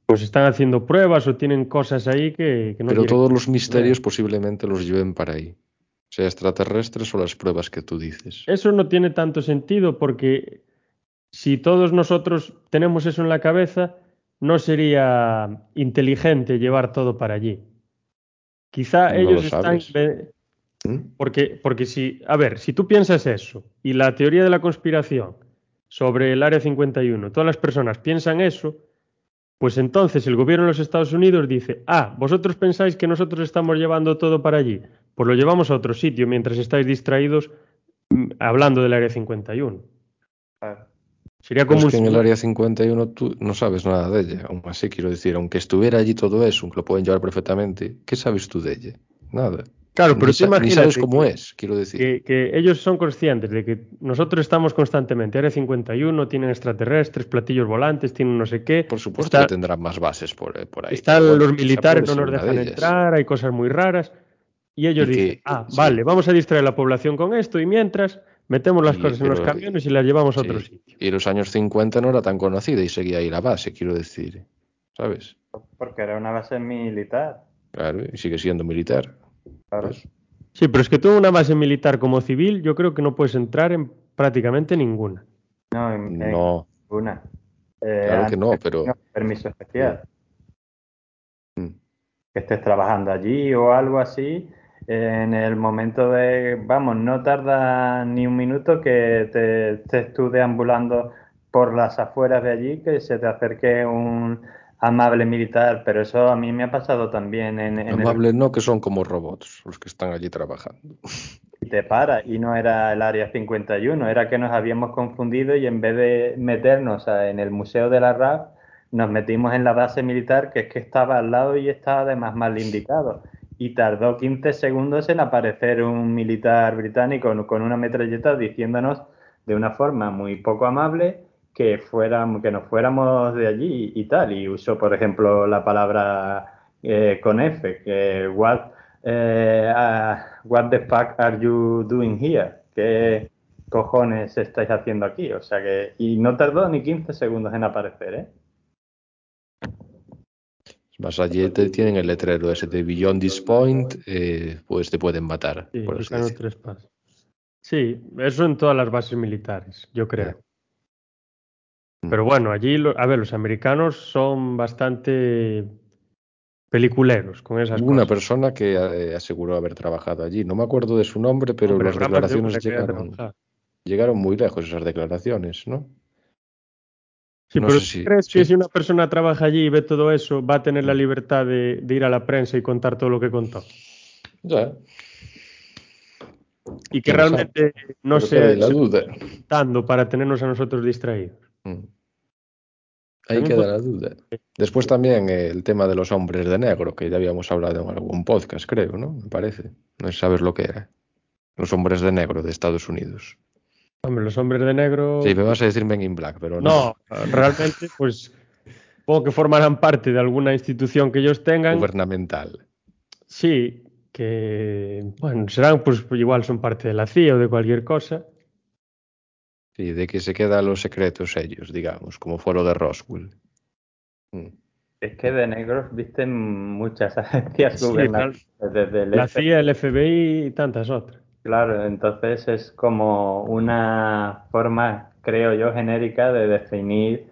Speaker 1: pues están haciendo pruebas o tienen cosas ahí que, que no
Speaker 2: Pero
Speaker 1: quieren-
Speaker 2: todos los misterios posiblemente los lleven para ahí, sea extraterrestres o las pruebas que tú dices.
Speaker 1: Eso no tiene tanto sentido porque si todos nosotros tenemos eso en la cabeza, no sería inteligente llevar todo para allí. Quizá
Speaker 2: No
Speaker 1: ellos
Speaker 2: lo
Speaker 1: están...
Speaker 2: ¿Mm?
Speaker 1: Porque, porque si, a ver, si tú piensas eso y la teoría de la conspiración sobre el Área 51, todas las personas piensan eso, Pues entonces el gobierno de los Estados Unidos dice, ah, vosotros pensáis que nosotros estamos llevando todo para allí, pues lo llevamos a otro sitio mientras estáis distraídos mm, hablando del Área 51.
Speaker 3: Claro.
Speaker 1: Sería como
Speaker 2: es que
Speaker 1: un...
Speaker 2: en el área 51 tú no sabes nada de ella. Aún así, quiero decir, aunque estuviera allí todo eso, que lo pueden llevar perfectamente, ¿qué sabes tú de ella? Nada.
Speaker 1: Claro, pero tú imagínate
Speaker 2: sabes cómo es, quiero decir.
Speaker 1: que, que ellos son conscientes de que nosotros estamos constantemente, Área 51, tienen extraterrestres, platillos volantes, tienen no sé qué.
Speaker 2: Por supuesto
Speaker 1: está-
Speaker 2: que tendrán más bases por, eh, por ahí.
Speaker 1: Están
Speaker 2: bueno,
Speaker 1: los militares, no nos
Speaker 2: de
Speaker 1: dejan
Speaker 2: ellas.
Speaker 1: entrar, hay cosas muy raras. Y ellos
Speaker 2: Y que-
Speaker 1: dicen, ah,
Speaker 2: sí.
Speaker 1: vale, vamos a distraer a la población con esto y mientras metemos las
Speaker 2: Y-
Speaker 1: cosas en los camiones y las llevamos a
Speaker 2: Sí,
Speaker 1: otro sitio.
Speaker 2: Y en los años 50 no era tan conocida y seguía ahí la base, quiero decir. ¿Sabes?
Speaker 3: Porque era una base militar.
Speaker 2: Claro, y sigue siendo militar.
Speaker 3: Claro.
Speaker 2: Pues,
Speaker 1: Sí, pero es que tú en una base militar como civil, yo creo que no puedes entrar en prácticamente ninguna.
Speaker 3: No, en, en
Speaker 2: no,
Speaker 3: ninguna. Eh,
Speaker 2: claro que no, pero.
Speaker 3: permiso especial.
Speaker 2: Mm.
Speaker 3: que estés trabajando allí o algo así, en el momento de, vamos, no tarda ni un minuto que te estés tú deambulando por las afueras de allí, que se te acerque un amable militar, pero eso a mí me ha pasado también en, en el
Speaker 2: Amables no, que son como robots los que están allí trabajando.
Speaker 3: y te para y no era el área 51, era que nos habíamos confundido y en vez de meternos en el museo de la RAF, nos metimos en la base militar que es que estaba al lado y estaba además mal indicado. Y tardó 15 segundos en aparecer un militar británico con una metralleta diciéndonos de una forma muy poco amable que, fuéramos, que nos fuéramos de allí y tal. Y usó, por ejemplo, la palabra eh, con F, que what, ah, what the fuck are you doing here? ¿Qué cojones estáis haciendo aquí? O sea que, y no tardó ni 15 segundos en aparecer, ¿eh?
Speaker 2: Más allí te tienen el letrero ese de Beyond this point, eh, pues te pueden matar.
Speaker 1: Sí,
Speaker 2: por así
Speaker 1: buscando
Speaker 2: decirlo.
Speaker 1: tres pasos. Sí, eso en todas las bases militares, yo creo.
Speaker 2: Mm.
Speaker 1: Pero bueno, allí, a ver, los americanos son bastante peliculeros con esas
Speaker 2: una
Speaker 1: cosas.
Speaker 2: persona que eh, aseguró haber trabajado allí. No me acuerdo de su nombre, pero
Speaker 1: Hombre,
Speaker 2: las declaraciones llegaron, llegaron muy lejos, esas declaraciones, ¿no?
Speaker 1: Sí,
Speaker 2: No
Speaker 1: pero
Speaker 2: sé
Speaker 1: ¿tú
Speaker 2: si-
Speaker 1: crees que si una persona trabaja allí y ve todo eso, va a tener la
Speaker 2: Mm.
Speaker 1: libertad de, de ir a la prensa y contar todo lo que contó?
Speaker 2: Ya,
Speaker 1: Y que
Speaker 2: ¿Quién
Speaker 1: realmente no se
Speaker 2: la
Speaker 1: se
Speaker 2: duda.
Speaker 1: esté contando para tenernos a nosotros distraídos.
Speaker 2: Mm. Ahí
Speaker 1: También
Speaker 2: queda la duda. Después también el tema de los hombres de negro, que ya habíamos hablado en algún podcast, creo, ¿no? Me parece. No sé saber lo que era. Los hombres de negro de Estados Unidos.
Speaker 1: Hombre, los hombres de negro.
Speaker 2: Sí, me vas a decir Men in Black, pero no.
Speaker 1: No, realmente, pues supongo que formarán parte de alguna institución que ellos tengan.
Speaker 2: Gubernamental.
Speaker 1: Sí, que bueno, serán, pues igual son parte de la CIA o de cualquier cosa.
Speaker 2: Sí, de que se quedan los secretos ellos, digamos, como fue lo de Roswell. Mm.
Speaker 3: Es que de negros visten muchas [laughs] agencias
Speaker 1: Sí,
Speaker 3: gubernamentales, desde el
Speaker 1: La CIA, el FBI y tantas otras.
Speaker 3: Claro, entonces es como una forma, creo yo, genérica de definir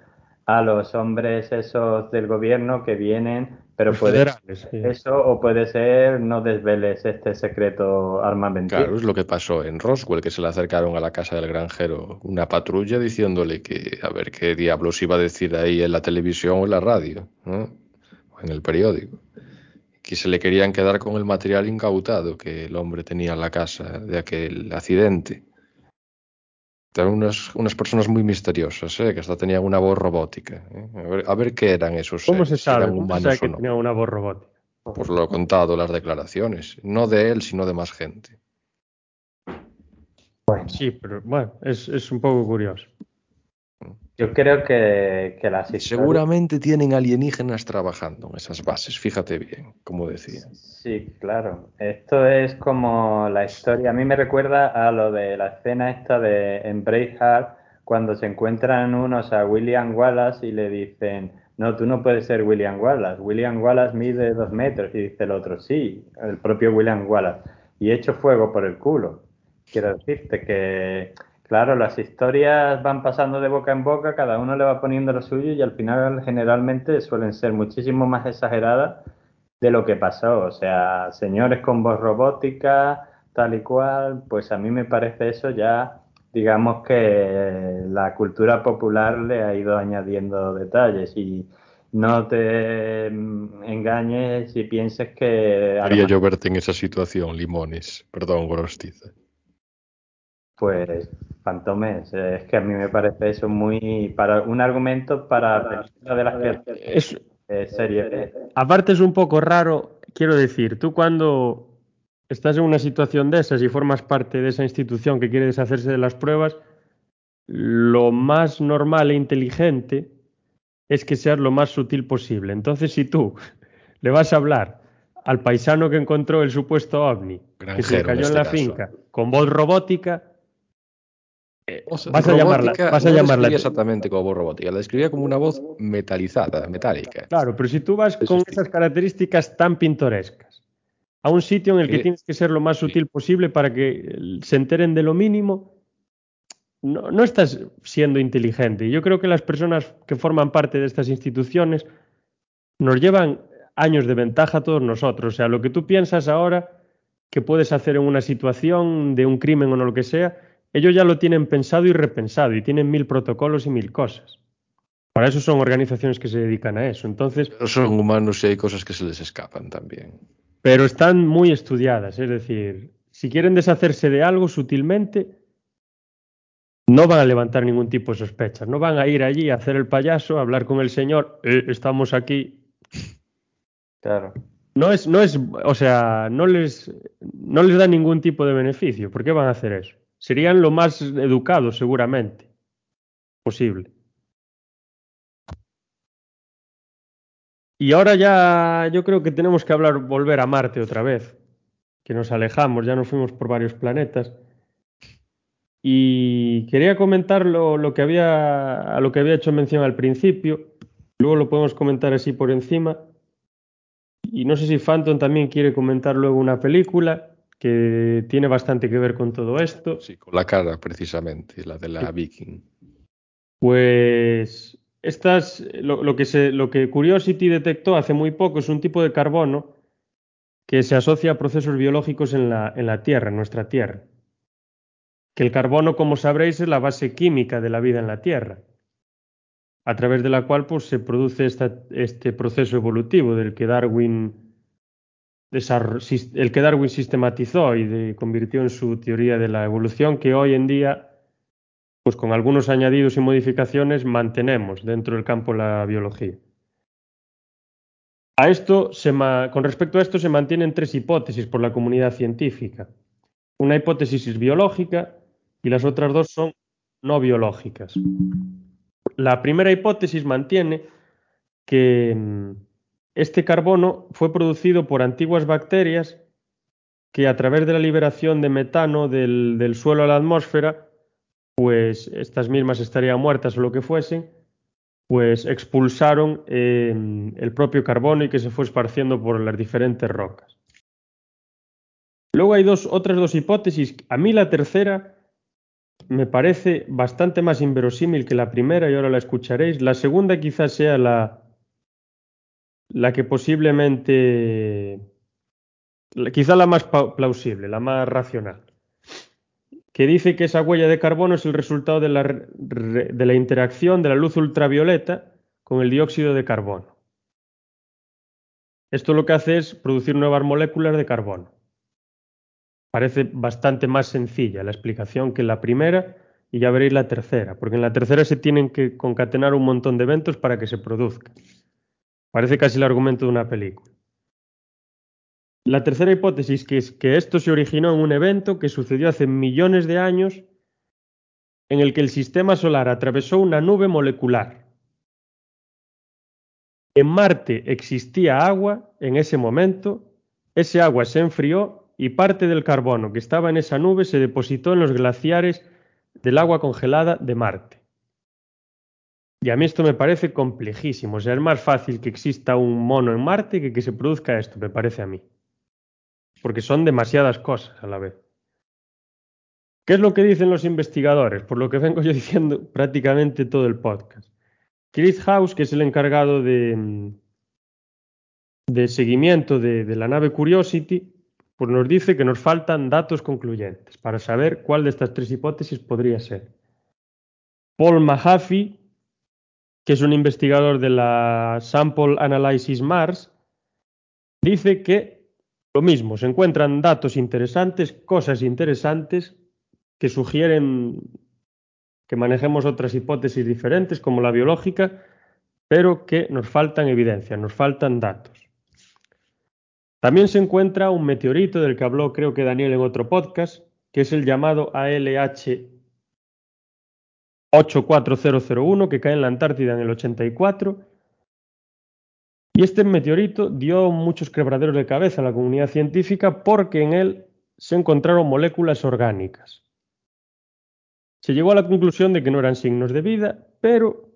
Speaker 3: a los hombres esos del gobierno que vienen, pero
Speaker 1: Los
Speaker 3: puede
Speaker 1: sí.
Speaker 3: ser eso o puede ser no desveles este secreto armamentístico.
Speaker 2: Claro, es lo que pasó en Roswell, que se le acercaron a la casa del granjero una patrulla diciéndole que a ver qué diablos iba a decir ahí en la televisión o en la radio, ¿no? O en el periódico. Que se le querían quedar con el material incautado que el hombre tenía en la casa de aquel accidente. Eran unas, unas personas muy misteriosas, ¿eh? que hasta tenían una voz robótica. ¿eh? A, ver, a ver qué eran esos
Speaker 1: ¿Cómo se sabe? ¿Cómo se sabe que
Speaker 2: no.
Speaker 1: tenía una voz robótica?
Speaker 2: Pues lo he contado las declaraciones, no de él, sino de más gente.
Speaker 3: Bueno,
Speaker 1: Sí, pero bueno, es, es un poco curioso.
Speaker 3: Yo creo que, que las historias...
Speaker 2: seguramente tienen alienígenas trabajando en esas bases, fíjate bien, como decía.
Speaker 3: Sí, claro. Esto es como la historia. A mí me recuerda a lo de la escena esta de en Braveheart, cuando se encuentran unos a William Wallace y le dicen, no, tú no puedes ser William Wallace. William Wallace mide dos metros. Y dice el otro, sí, el propio William Wallace. Y hecho fuego por el culo. Quiero decirte que, claro, las historias van pasando de boca en boca, cada uno le va poniendo lo suyo y al final generalmente suelen ser muchísimo más exageradas de lo que pasó. O sea, señores con voz robótica, tal y cual, pues a mí me parece eso ya, digamos que la cultura popular le ha ido añadiendo detalles y, no te engañes y pienses que...
Speaker 2: Quería yo verte en esa situación, Limones. Perdón, Gorostiza.
Speaker 3: Pues, Fantomes, es que a mí me parece eso muy... para Un argumento para de las que...
Speaker 1: Es,
Speaker 3: eh, serie.
Speaker 1: aparte es un poco raro, quiero decir, tú cuando estás en una situación de esas y formas parte de esa institución que quiere deshacerse de las pruebas, lo más normal e inteligente es que seas lo más sutil posible. Entonces, si tú le vas a hablar al paisano que encontró el supuesto ovni, que se cayó
Speaker 2: en
Speaker 1: en
Speaker 2: este
Speaker 1: la
Speaker 2: caso.
Speaker 1: finca, con voz robótica, eh, vas a llamarla, vas a
Speaker 2: no
Speaker 1: llamarla.
Speaker 2: exactamente como voz robótica, la describía como una voz metalizada, metálica.
Speaker 1: Claro, pero si tú vas
Speaker 2: Eso
Speaker 1: con
Speaker 2: sí.
Speaker 1: esas características tan pintorescas a un sitio en el que
Speaker 2: Eh,
Speaker 1: tienes que ser lo más
Speaker 2: sí.
Speaker 1: sutil posible para que eh, se enteren de lo mínimo, no, no estás siendo inteligente. Y Yo creo que las personas que forman parte de estas instituciones nos llevan años de ventaja a todos nosotros. O sea, lo que tú piensas ahora que puedes hacer en una situación de un crimen o no lo que sea, ellos ya lo tienen pensado y repensado y tienen mil protocolos y mil cosas. Para eso son organizaciones que se dedican a eso. Entonces,
Speaker 2: Pero son humanos y hay cosas que se les escapan también.
Speaker 1: pero están muy estudiadas. Es decir, si quieren deshacerse de algo sutilmente, no van a levantar ningún tipo de sospechas. No van a ir allí a hacer el payaso, a hablar con el señor, "Eh, estamos aquí.
Speaker 3: Claro.
Speaker 1: No es, no es, o sea, no les, no les da ningún tipo de beneficio. ¿Por qué van a hacer eso? Serían lo más educados, seguramente, posible. Y ahora ya yo creo que tenemos que hablar, volver a Marte otra vez, que nos alejamos, ya nos fuimos por varios planetas. Y quería comentar lo, lo que había, a lo que había hecho mención al principio, luego lo podemos comentar así por encima. Y no sé si Phantom también quiere comentar luego una película que tiene bastante que ver con todo esto.
Speaker 2: Sí, con la cara precisamente, la de la Viking.
Speaker 1: Pues estas, lo, lo que se, lo que Curiosity detectó hace muy poco es un tipo de carbono que se asocia a procesos biológicos en la, en la Tierra, en nuestra Tierra. Que el carbono, como sabréis, es la base química de la vida en la Tierra, a través de la cual pues, se produce esta- este proceso evolutivo del que Darwin el que Darwin sistematizó y convirtió en su teoría de la evolución, que hoy en día pues con algunos añadidos y modificaciones mantenemos dentro del campo de la biología. A esto con respecto a esto se mantienen tres hipótesis por la comunidad científica. Una hipótesis es biológica y las otras dos son no biológicas. La primera hipótesis mantiene que mm, este carbono fue producido por antiguas bacterias que a través de la liberación de metano del, suelo a la atmósfera pues estas mismas estarían muertas o lo que fuesen, pues expulsaron eh, el propio carbono y que se fue esparciendo por las diferentes rocas. Luego hay dos, otras dos hipótesis. A mí la tercera me parece bastante más inverosímil que la primera y ahora la escucharéis. La segunda quizás sea la, la que posiblemente, quizá la más plausible, la más racional que dice que esa huella de carbono es el resultado de la, de la interacción de la luz ultravioleta con el dióxido de carbono. Esto lo que hace es producir nuevas moléculas de carbono. Parece bastante más sencilla la explicación que la primera y ya veréis la tercera, porque en la tercera se tienen que concatenar un montón de eventos para que se produzca. Parece casi el argumento de una película. La tercera hipótesis es que esto se originó en un evento que sucedió hace millones de años en el que el sistema solar atravesó una nube molecular. En Marte existía agua en ese momento, ese agua se enfrió y parte del carbono que estaba en esa nube se depositó en los glaciares del agua congelada de Marte. Y a mí esto me parece complejísimo. O sea, es más fácil que exista un mono en Marte que que se produzca esto, me parece a mí porque son demasiadas cosas a la vez. ¿Qué es lo que dicen los investigadores? Por lo que vengo yo [laughs] diciendo prácticamente todo el podcast. Chris House, que es el encargado de, mm, de seguimiento de, de la nave Curiosity, pues nos dice que nos faltan datos concluyentes para saber cuál de estas tres hipótesis podría ser. Paul Mahaffey, que es un investigador de la Sample Analysis Mars, dice que lo mismo, se encuentran datos interesantes, cosas interesantes que sugieren que manejemos otras hipótesis diferentes como la biológica, pero que nos faltan evidencia, nos faltan datos. También se encuentra un meteorito del que habló creo que Daniel en otro podcast, que es el llamado ALH 84001 que cae en la Antártida en el 84. Y este meteorito dio muchos quebraderos de cabeza a la comunidad científica porque en él se encontraron moléculas orgánicas. Se llegó a la conclusión de que no eran signos de vida, pero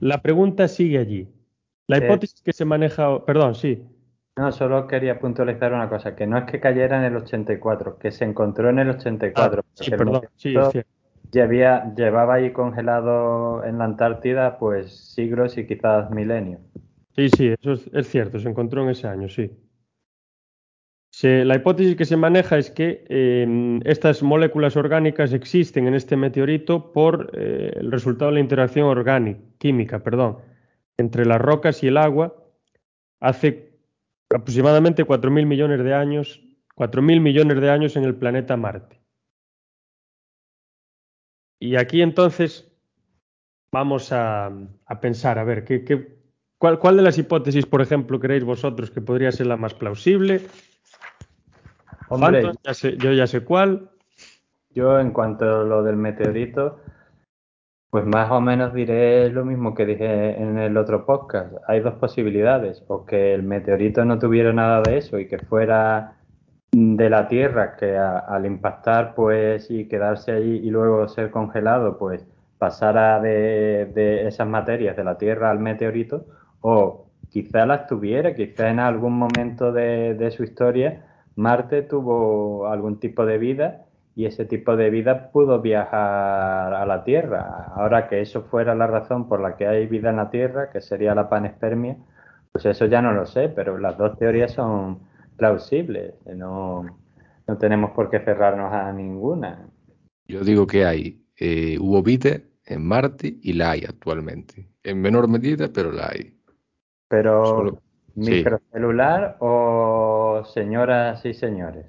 Speaker 1: la pregunta sigue allí. La hipótesis que se maneja, perdón, sí.
Speaker 3: No, solo quería puntualizar una cosa, que no es que cayera en el 84, que se encontró en el 84. Ah,
Speaker 1: sí, perdón, sí,
Speaker 3: es llevaba ahí congelado en la Antártida pues siglos y quizás milenios.
Speaker 1: Sí, sí, eso es, cierto, se encontró en ese año, sí. la hipótesis que se maneja es que em, estas moléculas orgánicas existen en este meteorito por eh, el resultado de la interacción orgánica, química, perdón, entre las rocas y el agua hace aproximadamente 4.000 millones de años, 4.000 millones de años en el planeta Marte. Y aquí entonces vamos a, pensar, a ver, ¿qué, cuál, de las hipótesis, por ejemplo, creéis vosotros que podría ser la más plausible?
Speaker 3: Hombre,
Speaker 1: yo ya sé cuál.
Speaker 3: Yo en cuanto a lo del meteorito, pues más o menos diré lo mismo que dije en el otro podcast. Hay dos posibilidades, o que el meteorito no tuviera nada de eso y que fuera de la Tierra que al impactar pues y quedarse allí y luego ser congelado pues pasara de, esas materias de la Tierra al meteorito o quizá las tuviera, quizá en algún momento de, de su historia Marte tuvo algún tipo de vida y ese tipo de vida pudo viajar a la Tierra. Ahora que eso fuera la razón por la que hay vida en la Tierra, que sería la panespermia, pues eso ya no lo sé, pero las dos teorías son plausible. No, no tenemos por qué cerrarnos a ninguna.
Speaker 2: Yo digo que hay, eh, hubo vida en Marte y la hay actualmente. En menor medida, pero la hay.
Speaker 3: Pero microcelular o señoras y señores.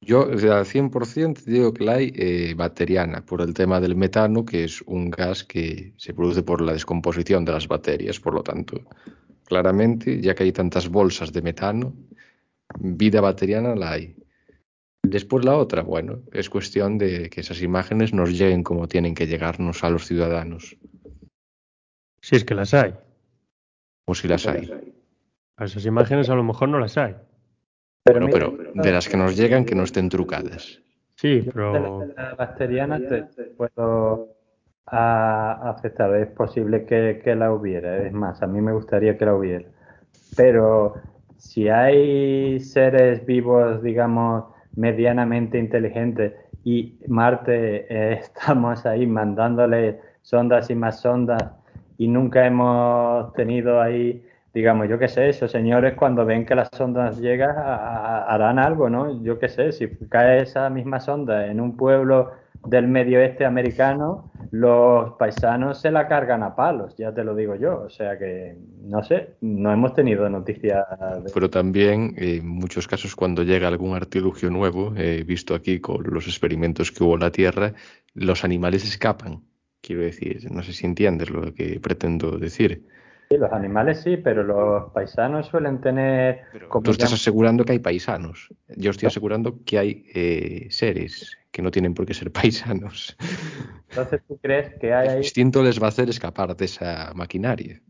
Speaker 2: Yo al 100% digo que la hay eh, bacteriana por el tema del metano, que es un gas que se produce por la descomposición de las bacterias. Por lo tanto, claramente, ya que hay tantas bolsas de metano, vida bacteriana la hay. Después la otra, bueno, es cuestión de que esas imágenes nos lleguen como tienen que llegarnos a los ciudadanos.
Speaker 1: Si es que las hay.
Speaker 2: O si las hay.
Speaker 1: A esas imágenes a lo mejor no las hay.
Speaker 2: Pero, bueno, pero de las que nos llegan que no estén trucadas.
Speaker 1: Sí, pero...
Speaker 3: La bacteriana te, puedo aceptar. Es posible que, que la hubiera. Es más, a mí me gustaría que la hubiera. Pero si hay seres vivos, digamos, medianamente inteligentes y Marte [laughs] eh, estamos ahí mandándole sondas y más sondas y nunca hemos tenido ahí, digamos, yo qué sé, esos señores cuando ven que las sondas llegan harán algo, ¿no? Yo qué sé, si cae esa misma sonda en un pueblo del medio oeste americano, los paisanos se la cargan a palos, ya te lo digo yo. O sea que, no sé, no hemos tenido noticias.
Speaker 2: Pero también, en muchos casos, cuando llega algún artilugio nuevo, he visto aquí con los experimentos que hubo en la Tierra, los animales escapan. Quiero decir, no sé si entiendes lo que pretendo decir.
Speaker 3: Sí, los animales sí, pero los paisanos suelen tener...
Speaker 2: tú estás asegurando que hay paisanos. Yo estoy asegurando que hay eh, seres que no tienen por qué ser [laughs] paisanos.
Speaker 3: Entonces, ¿tú crees que hay...
Speaker 2: El instinto les va a hacer escapar de esa maquinaria.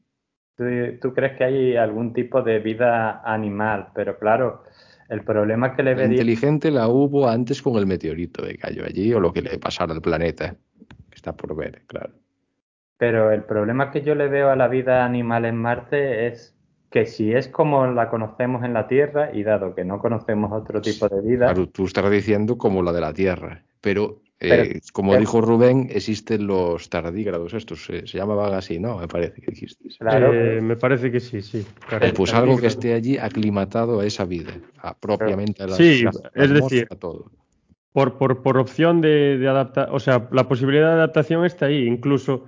Speaker 3: ¿Tú, crees que hay algún tipo de vida animal? Pero claro, el problema que le
Speaker 2: vería... inteligente la hubo antes con el meteorito que cayó allí o lo que le pasara al planeta. Está por ver, claro.
Speaker 3: Pero el problema que yo le veo a la vida animal en Marte es que si es como la conocemos en la Tierra, y dado que no conocemos otro tipo de vida.
Speaker 2: Claro, tú estás diciendo como la de la Tierra, pero, eh, como dijo Rubén, existen los tardígrados estos, se, llamaban así, ¿no? Me parece que dijiste.
Speaker 1: Claro, eh, me parece que sí, sí.
Speaker 2: Eh, pues algo que esté allí aclimatado a esa vida, a, propiamente a la
Speaker 1: Sí, es decir, todo. Por, por, por opción de, de adaptar, o sea, la posibilidad de adaptación está ahí, incluso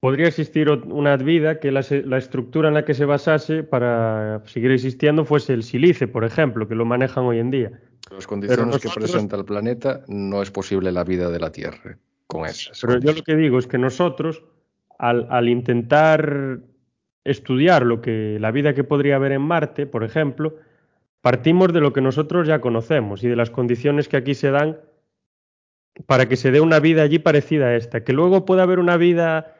Speaker 1: podría existir una vida que la, la, estructura en la que se basase para seguir existiendo fuese el silice, por ejemplo, que lo manejan hoy en día.
Speaker 2: Las condiciones nosotros, que presenta el planeta no es posible la vida de la Tierra con esas.
Speaker 1: Pero yo lo que digo es que nosotros, al, al intentar estudiar lo que la vida que podría haber en Marte, por ejemplo, partimos de lo que nosotros ya conocemos y de las condiciones que aquí se dan para que se dé una vida allí parecida a esta. Que luego pueda haber una vida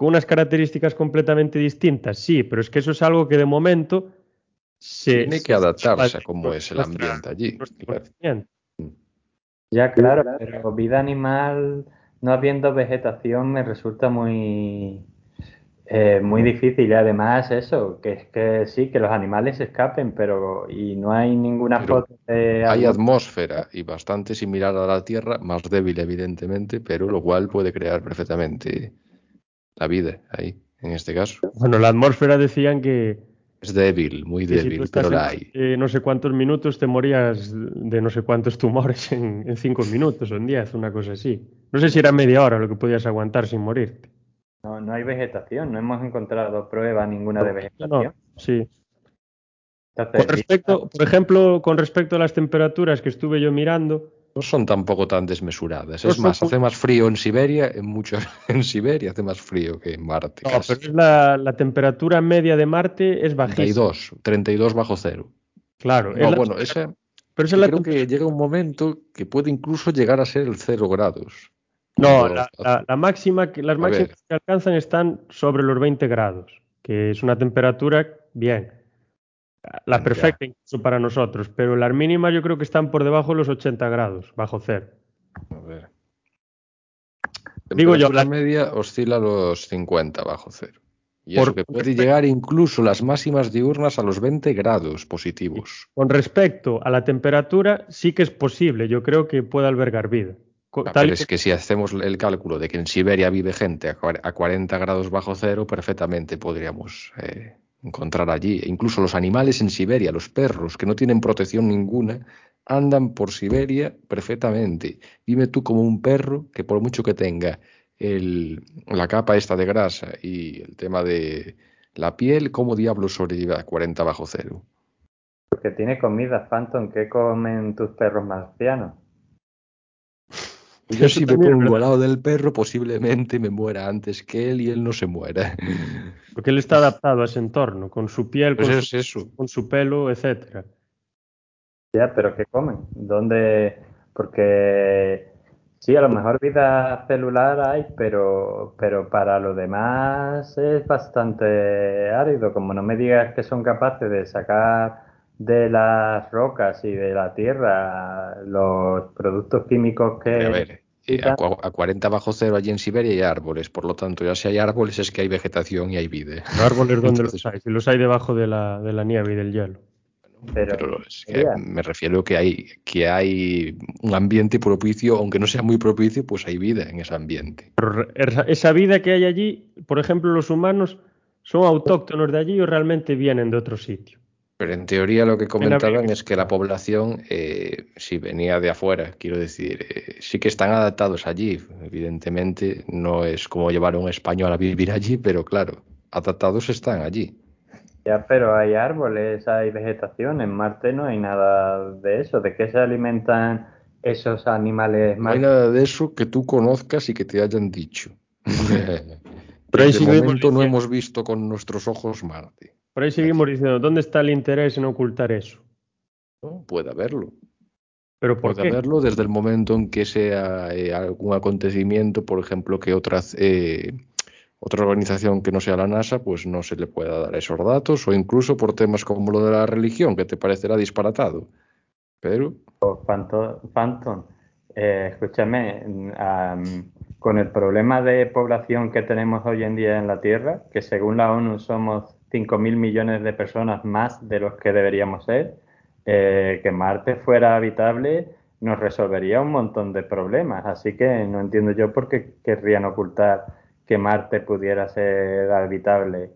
Speaker 1: con unas características completamente distintas, sí, pero es que eso es algo que de momento se...
Speaker 2: Tiene que adaptarse a cómo es el ambiente allí.
Speaker 3: Ya, claro, pero vida animal no habiendo vegetación me resulta muy eh, muy difícil. Y además eso, que es que sí, que los animales escapen, pero y no hay ninguna foto de...
Speaker 2: Hay atmósfera y bastante similar a la Tierra, más débil evidentemente, pero lo cual puede crear perfectamente la vida ahí, en este caso.
Speaker 1: Bueno, la atmósfera decían que...
Speaker 2: Es débil, muy débil, pero la hay.
Speaker 1: Eh, no sé cuántos minutos te morías de no sé cuántos tumores en, en cinco minutos o en diez, una cosa así. No sé si era media hora lo que podías aguantar sin morirte.
Speaker 3: No, no hay vegetación, no hemos encontrado prueba ninguna de vegetación.
Speaker 1: sí. con respecto, por ejemplo, con respecto a las temperaturas que estuve yo mirando.
Speaker 2: No son tampoco tan desmesuradas. es más, hace más frío en Siberia, en muchos, [laughs] en Siberia hace más frío que en Marte.
Speaker 1: No, pero es la, la, temperatura media de Marte es bajísima.
Speaker 2: 32, 32 bajo cero.
Speaker 1: Claro.
Speaker 2: No, bueno, esa, pero esa creo que llega un momento que puede incluso llegar a ser el cero grados.
Speaker 1: No, la, máxima, las máximas que alcanzan están sobre los 20 grados, que es una temperatura bien. La perfecta incluso para nosotros, pero las mínimas yo creo que están por debajo de los 80 grados, bajo cero. A ver.
Speaker 2: Digo yo, la media oscila a los 50 bajo cero. Y eso que puede llegar incluso las máximas diurnas a los 20 grados positivos.
Speaker 1: Con respecto a la temperatura, sí que es posible, yo creo que puede albergar vida.
Speaker 2: Ah, pero es que si hacemos el cálculo de que en Siberia vive gente a 40 grados bajo cero, perfectamente podríamos eh, encontrar allí. incluso los animales en Siberia, los perros, que no tienen protección ninguna, andan por Siberia perfectamente. Dime tú como un perro que por mucho que tenga el, la capa esta de grasa y el tema de la piel, ¿cómo diablos sobrevive a 40 bajo cero?
Speaker 3: Porque tiene comida, Phantom. ¿Qué comen tus perros marcianos?
Speaker 2: Yo si me pongo al lado del perro, posiblemente me muera antes que él y él no se muera. [laughs]
Speaker 1: Porque él está adaptado a ese entorno, con su piel,
Speaker 2: pues
Speaker 1: con,
Speaker 2: su,
Speaker 1: con, su, pelo, etcétera.
Speaker 3: Ya, pero ¿qué comen? ¿Dónde? Porque sí, a lo mejor vida celular hay, pero, pero para lo demás es bastante árido. Como no me digas que son capaces de sacar de las rocas y de la tierra los productos químicos que...
Speaker 2: A ver, eh, a, 40 bajo cero allí en Siberia hay árboles, por lo tanto ya si hay árboles es que hay vegetación y hay vida.
Speaker 1: árboles donde los hay, si los hay debajo de la, de la nieve y del hielo.
Speaker 2: Pero, me refiero que hay que hay un ambiente propicio, aunque no sea muy propicio, pues hay vida en ese ambiente.
Speaker 1: Pero esa vida que hay allí, por ejemplo, los humanos son autóctonos de allí o realmente vienen de otro sitio.
Speaker 2: Pero en teoría lo que comentaban es que la población, eh, si venía de afuera, quiero decir, eh, sí que están adaptados allí. Evidentemente no es como llevar a un español a vivir allí, pero claro, adaptados están allí.
Speaker 3: Ya, pero hay árboles, hay vegetación. En Marte no hay nada de eso. ¿De qué se alimentan esos animales?
Speaker 2: No hay nada de eso que tú conozcas y que te hayan dicho. [laughs] pero de momento no hemos visto con nuestros ojos Marte.
Speaker 1: Por ahí seguimos diciendo, ¿dónde está el interés en ocultar eso?
Speaker 2: puede haberlo.
Speaker 1: ¿Pero por
Speaker 2: puede haberlo desde el momento en que sea eh, algún acontecimiento, por ejemplo, que otras, eh, otra organización que no sea la NASA, pues no se le pueda dar esos datos, o incluso por temas como lo de la religión, que te parecerá disparatado. Pero.
Speaker 3: Phantom, eh, escúchame, con el problema de población que tenemos hoy en día en la Tierra, que según la ONU somos 5.000 millones de personas más de los que deberíamos ser, eh, que Marte fuera habitable nos resolvería un montón de problemas. Así que no entiendo yo por qué querrían ocultar que Marte pudiera ser habitable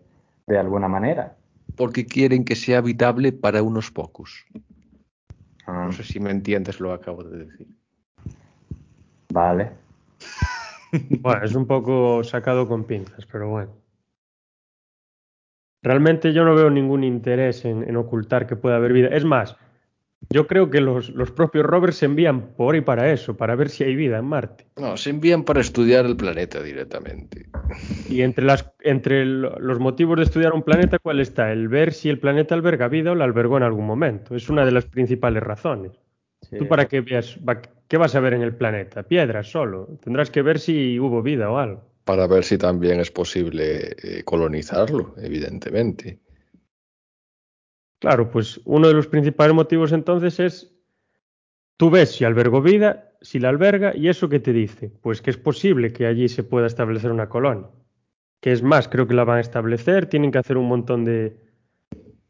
Speaker 3: de alguna manera.
Speaker 2: Porque quieren que sea habitable para unos pocos.
Speaker 3: Ah.
Speaker 2: No sé si me entiendes lo que acabo de decir.
Speaker 3: Vale. [laughs]
Speaker 1: Bueno, es un poco sacado con pinzas, pero bueno. Realmente yo no veo ningún interés en, en ocultar que pueda haber vida. Es más, yo creo que los, los, propios rovers se envían por y para eso, para ver si hay vida en Marte.
Speaker 2: No, se envían para estudiar el planeta directamente.
Speaker 1: Y entre, las, entre los motivos de estudiar un planeta, ¿cuál está? El ver si el planeta alberga vida o la albergó en algún momento. Es una de las principales razones. Sí. ¿Tú para qué veas, qué vas a ver en el planeta? Piedras solo. Tendrás que ver si hubo vida o algo.
Speaker 2: Para ver si también es posible eh, colonizarlo, evidentemente.
Speaker 1: Claro, pues uno de los principales motivos entonces es, tú ves si albergó vida, si la alberga, y eso que te dice, pues que es posible que allí se pueda establecer una colonia. Que es más, creo que la van a establecer, tienen que hacer un montón de,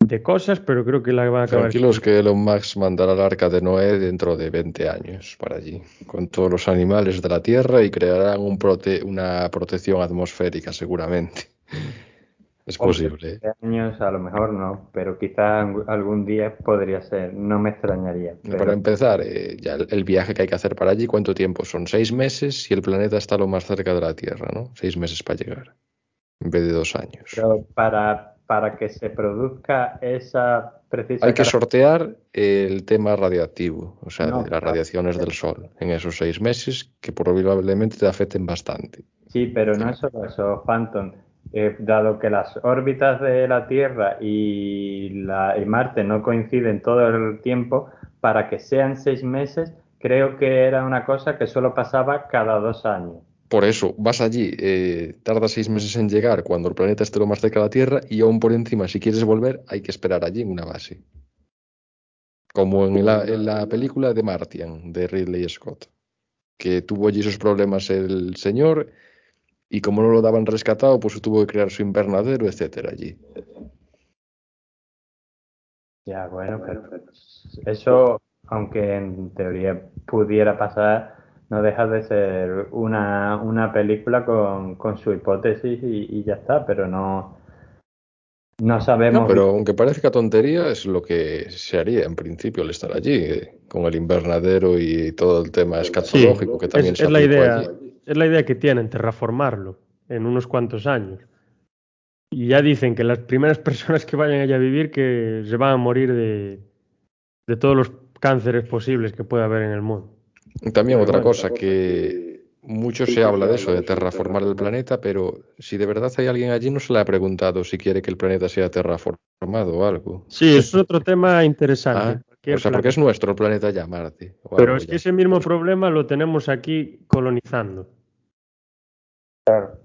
Speaker 1: de cosas, pero creo que la van a acabar.
Speaker 2: Tranquilos que Elon Musk mandará el arca de Noé dentro de 20 años para allí, con todos los animales de la Tierra y crearán un prote una protección atmosférica seguramente. [laughs] Es posible.
Speaker 3: años a lo mejor no, pero quizá algún día podría ser, no me extrañaría.
Speaker 2: Pero... Para empezar, eh, ya el, el, viaje que hay que hacer para allí, ¿cuánto tiempo? Son seis meses y el planeta está lo más cerca de la Tierra, ¿no? Seis meses para llegar, en vez de dos años.
Speaker 3: Pero para, para que se produzca esa precisa...
Speaker 2: Hay que sortear el tema radiactivo, o sea, no, de las radiaciones del Sol, en esos seis meses que probablemente te afecten bastante.
Speaker 3: Sí, pero no es solo eso, Phantom eh, dado que las órbitas de la Tierra y, la, y, Marte no coinciden todo el tiempo, para que sean seis meses, creo que era una cosa que solo pasaba cada dos años.
Speaker 2: Por eso, vas allí, eh, tarda seis meses en llegar cuando el planeta esté lo más cerca de la Tierra y aún por encima, si quieres volver, hay que esperar allí en una base. Como en la, en la película de Martian, de Ridley Scott, que tuvo allí esos problemas el señor y como no lo daban rescatado, pues tuvo que crear su invernadero, etcétera, allí.
Speaker 3: Ya, bueno, pero eso, aunque en teoría pudiera pasar, no deja de ser una, una película con, con su hipótesis y, y, ya está, pero no, no sabemos.
Speaker 2: No, pero aunque parezca tontería, es lo que se haría en principio al estar allí, eh, con el invernadero y todo el tema escatológico
Speaker 1: sí,
Speaker 2: que también
Speaker 1: es,
Speaker 2: se
Speaker 1: es la idea.
Speaker 2: allí
Speaker 1: es la idea que tienen, terraformarlo en unos cuantos años. Y ya dicen que las primeras [laughs] personas que vayan allá a vivir que se van a morir de, de todos los cánceres posibles que pueda haber en el mundo.
Speaker 2: También otra cosa que mucho se habla de eso, de terraformar el planeta, pero si de verdad hay alguien allí no se le ha preguntado si quiere que el planeta sea terraformado o algo.
Speaker 1: Sí, es otro tema interesante.
Speaker 2: Ah, o sea, porque es nuestro el planeta ya, Marte.
Speaker 1: Pero es que ya. ese mismo problema lo tenemos aquí colonizando.
Speaker 3: Claro.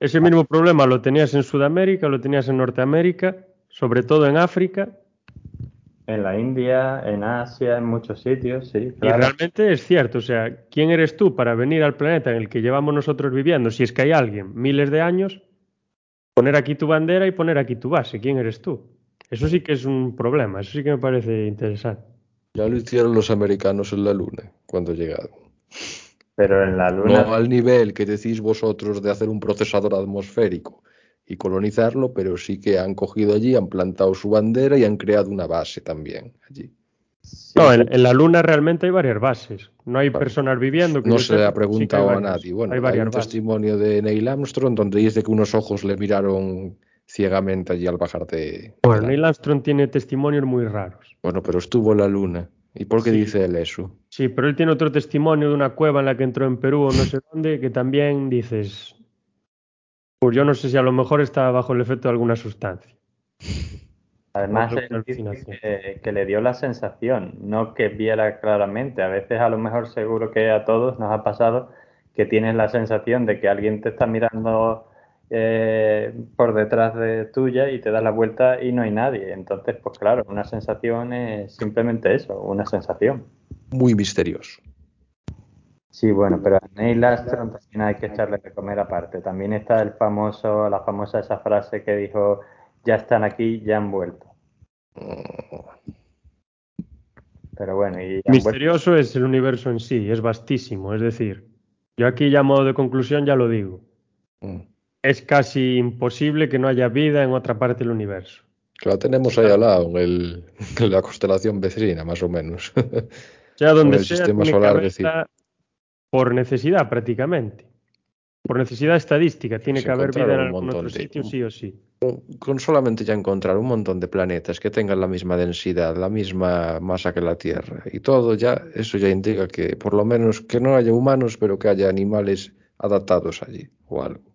Speaker 1: Ese mismo problema lo tenías en Sudamérica, lo tenías en Norteamérica, sobre todo en África.
Speaker 3: En la India, en Asia, en muchos sitios, sí.
Speaker 1: Claro. Y realmente es cierto, o sea, ¿quién eres tú para venir al planeta en el que llevamos nosotros viviendo? Si es que hay alguien miles de años, poner aquí tu bandera y poner aquí tu base, ¿quién eres tú? Eso sí que es un problema, eso sí que me parece interesante.
Speaker 2: Ya lo hicieron los americanos en la Luna cuando llegaron.
Speaker 3: Pero en la Luna.
Speaker 2: No al nivel que decís vosotros de hacer un procesador atmosférico y colonizarlo, pero sí que han cogido allí, han plantado su bandera y han creado una base también allí.
Speaker 1: Sí, no, en, en, la Luna realmente hay varias bases. No hay vale. personas viviendo.
Speaker 2: Que no se le ha preguntado sí a nadie. Bueno, hay, hay un bases. testimonio de Neil Armstrong donde dice que unos ojos le miraron ciegamente allí al bajar de.
Speaker 1: Bueno, Neil Armstrong tiene testimonios muy raros.
Speaker 2: Bueno, pero estuvo en la Luna. ¿Y por qué sí. dice él eso?
Speaker 1: Sí, pero él tiene otro testimonio de una cueva en la que entró en Perú o no sé dónde, que también dices, pues yo no sé si a lo mejor está bajo el efecto de alguna sustancia.
Speaker 3: Además, que, le dio la sensación, no que viera claramente. A veces, a lo mejor, seguro que a todos nos ha pasado que tienes la sensación de que alguien te está mirando eh, por detrás de tuya y te das la vuelta y no hay nadie. Entonces, pues claro, una sensación es simplemente eso, una sensación.
Speaker 2: Muy misterioso.
Speaker 3: Sí, bueno, pero a Neil Armstrong también hay que echarle de comer aparte. También está el famoso, la famosa esa frase que dijo, ya están aquí, ya han vuelto. Pero bueno, y
Speaker 1: misterioso vuelto. es el universo en sí, es vastísimo. Es decir, yo aquí ya a modo de conclusión ya lo digo. Mm es casi imposible que no haya vida en otra parte del universo.
Speaker 2: La tenemos ahí al lado, en, el, en la constelación vecina, más o menos. [laughs]
Speaker 1: O sea, donde el sea, sistema solar, decir. Por necesidad prácticamente. por necesidad estadística, tiene
Speaker 2: Se
Speaker 1: que haber vida en algún otro
Speaker 2: de-
Speaker 1: sitio, sí o sí.
Speaker 2: Con, con solamente ya encontrar un montón de planetas que tengan la misma densidad, la misma masa que la Tierra y todo ya, eso ya indica que por lo menos que no haya humanos, pero que haya animales adaptados allí o algo.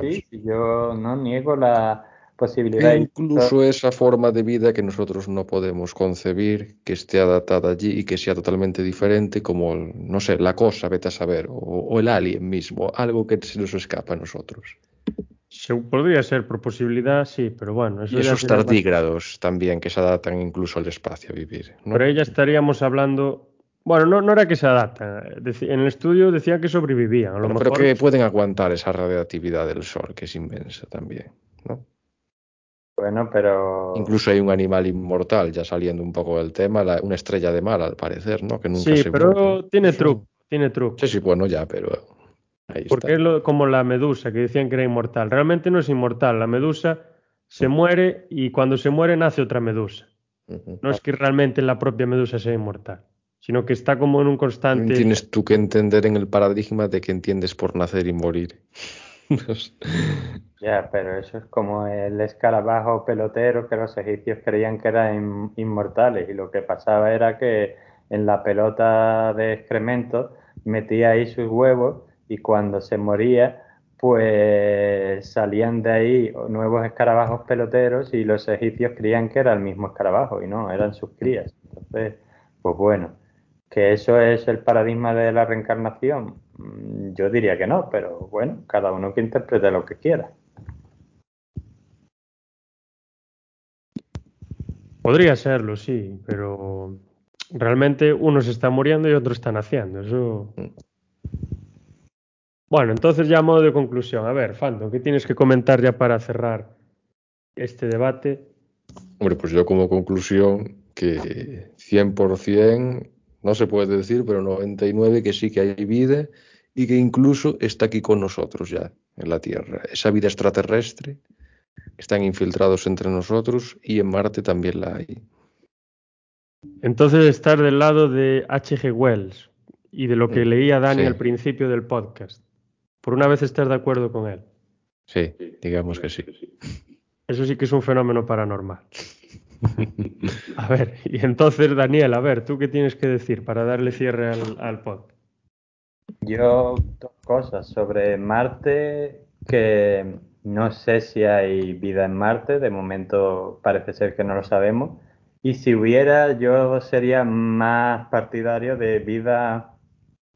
Speaker 3: Sí, yo no niego la
Speaker 2: E
Speaker 3: posibilidad.
Speaker 2: incluso esa forma de vida que nosotros no podemos concebir, que esté adaptada allí y que sea totalmente diferente, como, el- no sé, la cosa, vete a saber, o, o el alien mismo, algo que se nos escapa a nosotros.
Speaker 1: Se- podría ser por posibilidad, sí, pero bueno, eso
Speaker 2: Y esos
Speaker 1: más-
Speaker 2: tardígrados también, que se adaptan incluso al espacio a vivir. ¿no?
Speaker 1: Pero ahí ya estaríamos hablando. Bueno, no, no era que se adaptan. En el estudio decían que sobrevivían. A lo
Speaker 2: Bueno,
Speaker 1: mejor.
Speaker 2: pero que pueden aguantar esa radiactividad del Sol, que es inmensa también. ¿no?
Speaker 3: Bueno, pero
Speaker 2: Incluso hay un animal inmortal, ya saliendo un poco del tema, la- una estrella de mar al parecer, ¿no? Que nunca
Speaker 1: sí,
Speaker 2: se
Speaker 1: pero
Speaker 2: muere.
Speaker 1: tiene truco. Tiene truco.
Speaker 2: Sí, sí, bueno, ya, pero ahí
Speaker 1: Porque
Speaker 2: está.
Speaker 1: es lo- como la medusa, que decían que era inmortal. Realmente no es inmortal. La medusa se muere y cuando se muere nace otra medusa. No es que realmente la propia medusa sea inmortal, sino que está como en un constante.
Speaker 2: Tienes tú que entender en el paradigma de que entiendes por nacer y morir. [laughs]
Speaker 3: Ya, pero eso es como el escarabajo pelotero que los egipcios creían que eran inmortales y lo que pasaba era que en la pelota de excremento metía ahí sus huevos y cuando se moría pues salían de ahí nuevos escarabajos peloteros y los egipcios creían que era el mismo escarabajo y no, eran sus crías. Entonces, pues bueno, que eso es el paradigma de la reencarnación. Mm, Yo diría que no, pero bueno, cada uno que interprete lo que quiera.
Speaker 1: Podría serlo, sí, pero realmente unos están muriendo y otros están haciendo. Eso. Bueno, entonces ya a modo de conclusión. A ver, Fando, ¿qué tienes que comentar ya para cerrar este debate?
Speaker 2: Hombre, pues yo como conclusión que 100% no se puede decir, pero 99 que sí que hay vida y que incluso está aquí con nosotros ya en la Tierra. Esa vida extraterrestre están infiltrados entre nosotros y en Marte también la hay.
Speaker 1: Entonces estar del lado de H.G. Wells y de lo que
Speaker 2: Mm,
Speaker 1: leía Dani
Speaker 2: sí.
Speaker 1: al principio del podcast. Por una vez estar de acuerdo con él.
Speaker 2: Sí, digamos que sí.
Speaker 1: Eso sí que es un fenómeno paranormal. A ver, y entonces, Daniel, a ver, ¿tú qué tienes que decir para darle cierre al, al podcast?
Speaker 3: Yo, dos cosas sobre Marte, que no sé si hay vida en Marte, de momento parece ser que no lo sabemos. Y si hubiera, yo sería más partidario de vida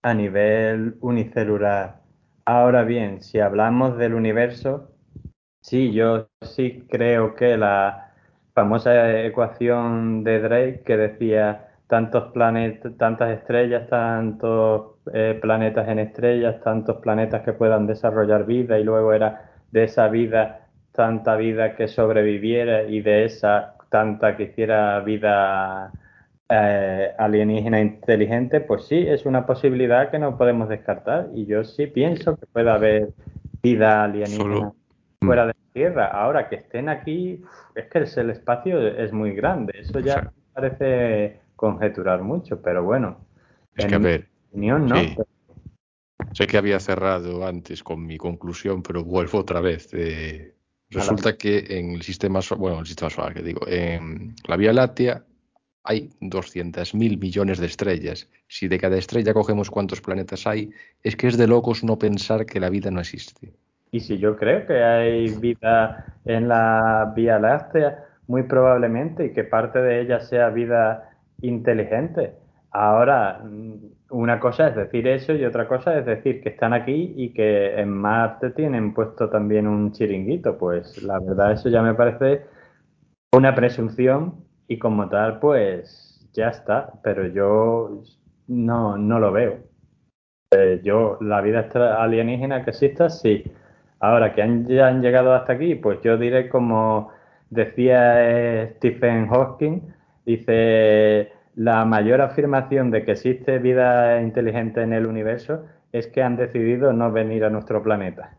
Speaker 3: a nivel unicelular. Ahora bien, si hablamos del universo, sí, yo sí creo que la famosa ecuación de Drake que decía tantos planetas, tantas estrellas, tantos eh, planetas en estrellas, tantos planetas que puedan desarrollar vida y luego era de esa vida tanta vida que sobreviviera y de esa tanta que hiciera vida eh, alienígena inteligente, pues sí, es una posibilidad que no podemos descartar y yo sí pienso que puede haber vida alienígena
Speaker 2: Solo-
Speaker 3: fuera de la Tierra. Ahora que estén aquí, es que el, el espacio es muy grande, eso ya parece conjeturar mucho, pero bueno,
Speaker 2: Es
Speaker 3: en
Speaker 2: que a
Speaker 3: mi
Speaker 2: ver,
Speaker 3: opinión no.
Speaker 2: sí. sé que había cerrado antes con mi conclusión, pero vuelvo otra vez. Eh, resulta que en el sistema solar, bueno, el sistema solar, que digo, en la Vía Láctea hay 200.000 millones de estrellas. Si de cada estrella cogemos cuántos planetas hay, es que es de locos no pensar que la vida no existe.
Speaker 3: Y si yo creo que hay vida en la Vía Láctea, muy probablemente, y que parte de ella sea vida inteligente. Ahora, mm, una cosa es decir eso y otra cosa es decir que están aquí y que en Marte tienen puesto también un chiringuito. Pues la verdad eso ya me parece una presunción y como tal, pues ya está. Pero yo no, no lo veo. Eh, yo, la vida alienígena que exista, sí. Ahora que han, ya han llegado hasta aquí, pues yo diré como decía eh, Stephen Hawking, dice, la mayor afirmación de que existe vida inteligente en el universo es que han decidido no venir a nuestro planeta.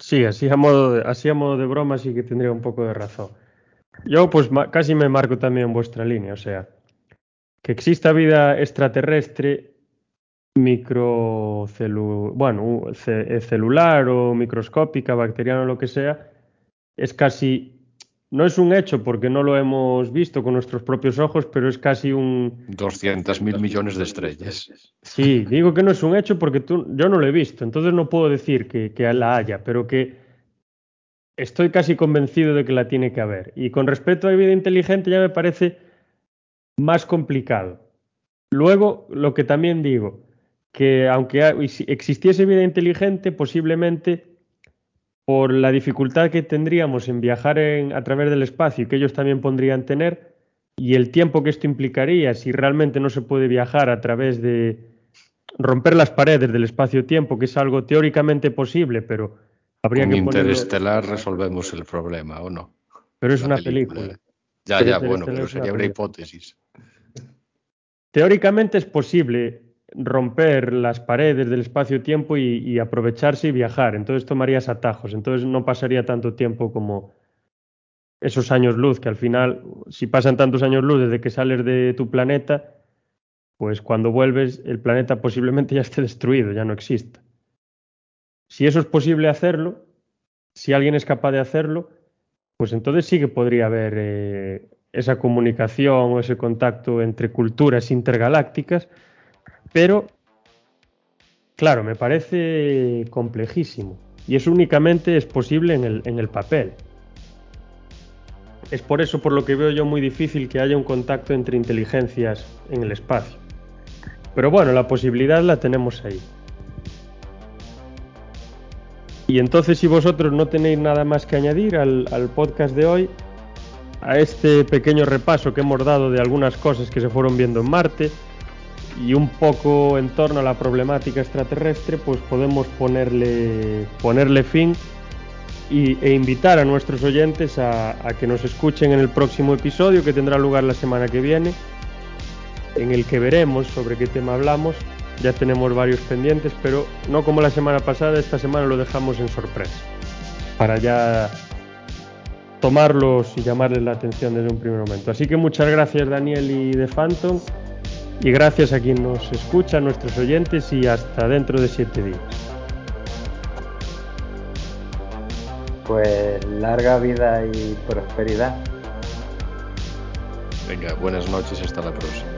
Speaker 1: Sí, así a modo de, así a modo de broma sí que tendría un poco de razón. Yo pues casi me marco también vuestra línea, o sea, que exista vida extraterrestre microcelu bueno, eh, celular o microscópica, bacteriana o lo que sea, es casi no es un hecho porque no lo hemos visto con nuestros propios ojos, pero es casi un...
Speaker 2: 200 mil millones de estrellas.
Speaker 1: Sí, digo que no es un hecho porque tú, yo no lo he visto, entonces no puedo decir que, que la haya, pero que estoy casi convencido de que la tiene que haber. Y con respecto a vida inteligente ya me parece más complicado. Luego, lo que también digo, que aunque existiese vida inteligente, posiblemente por la dificultad que tendríamos en viajar a través del espacio y que ellos también podrían tener, y el tiempo que esto implicaría si realmente no se puede viajar a través de romper las paredes del espacio-tiempo, que es algo teóricamente posible, pero habría
Speaker 2: Con
Speaker 1: que
Speaker 2: Interestelar resolvemos el problema, ¿o no?
Speaker 1: Pero es una película.
Speaker 2: Ya, ya, bueno, pero sería una hipótesis.
Speaker 1: Teóricamente es posible romper las paredes del espacio-tiempo y, aprovecharse y viajar. Entonces tomarías atajos. Entonces no pasaría tanto tiempo como esos años luz, que al final, si pasan tantos años luz desde que sales de tu planeta, pues cuando vuelves el planeta posiblemente [laughs] ya esté destruido, ya no exista. Si eso es posible hacerlo, si alguien es capaz de hacerlo, pues entonces sí que podría haber eh, esa comunicación o ese contacto entre culturas intergalácticas pero, claro, me parece complejísimo. Y eso únicamente es posible en el, en el papel. Es por eso por lo que veo yo muy difícil que haya un contacto entre inteligencias en el espacio. Pero bueno, la posibilidad la tenemos ahí. Y entonces si vosotros no tenéis nada más que añadir al, al, podcast de hoy, a este pequeño repaso que hemos dado de algunas cosas que se fueron viendo en Marte, y un poco en torno a la problemática extraterrestre, pues podemos ponerle, ponerle fin y, e invitar a nuestros oyentes a, que nos escuchen en el próximo episodio que tendrá lugar la semana que viene, en el que veremos sobre qué tema hablamos. Ya tenemos varios pendientes, pero no como la semana pasada, esta semana lo dejamos en sorpresa, para ya tomarlos y llamarles la atención desde un primer momento. Así que muchas gracias Daniel y de Phantom y gracias a quien nos escucha, nuestros oyentes y hasta dentro de siete días.
Speaker 3: Pues larga vida y prosperidad.
Speaker 2: Venga, buenas noches, hasta la próxima.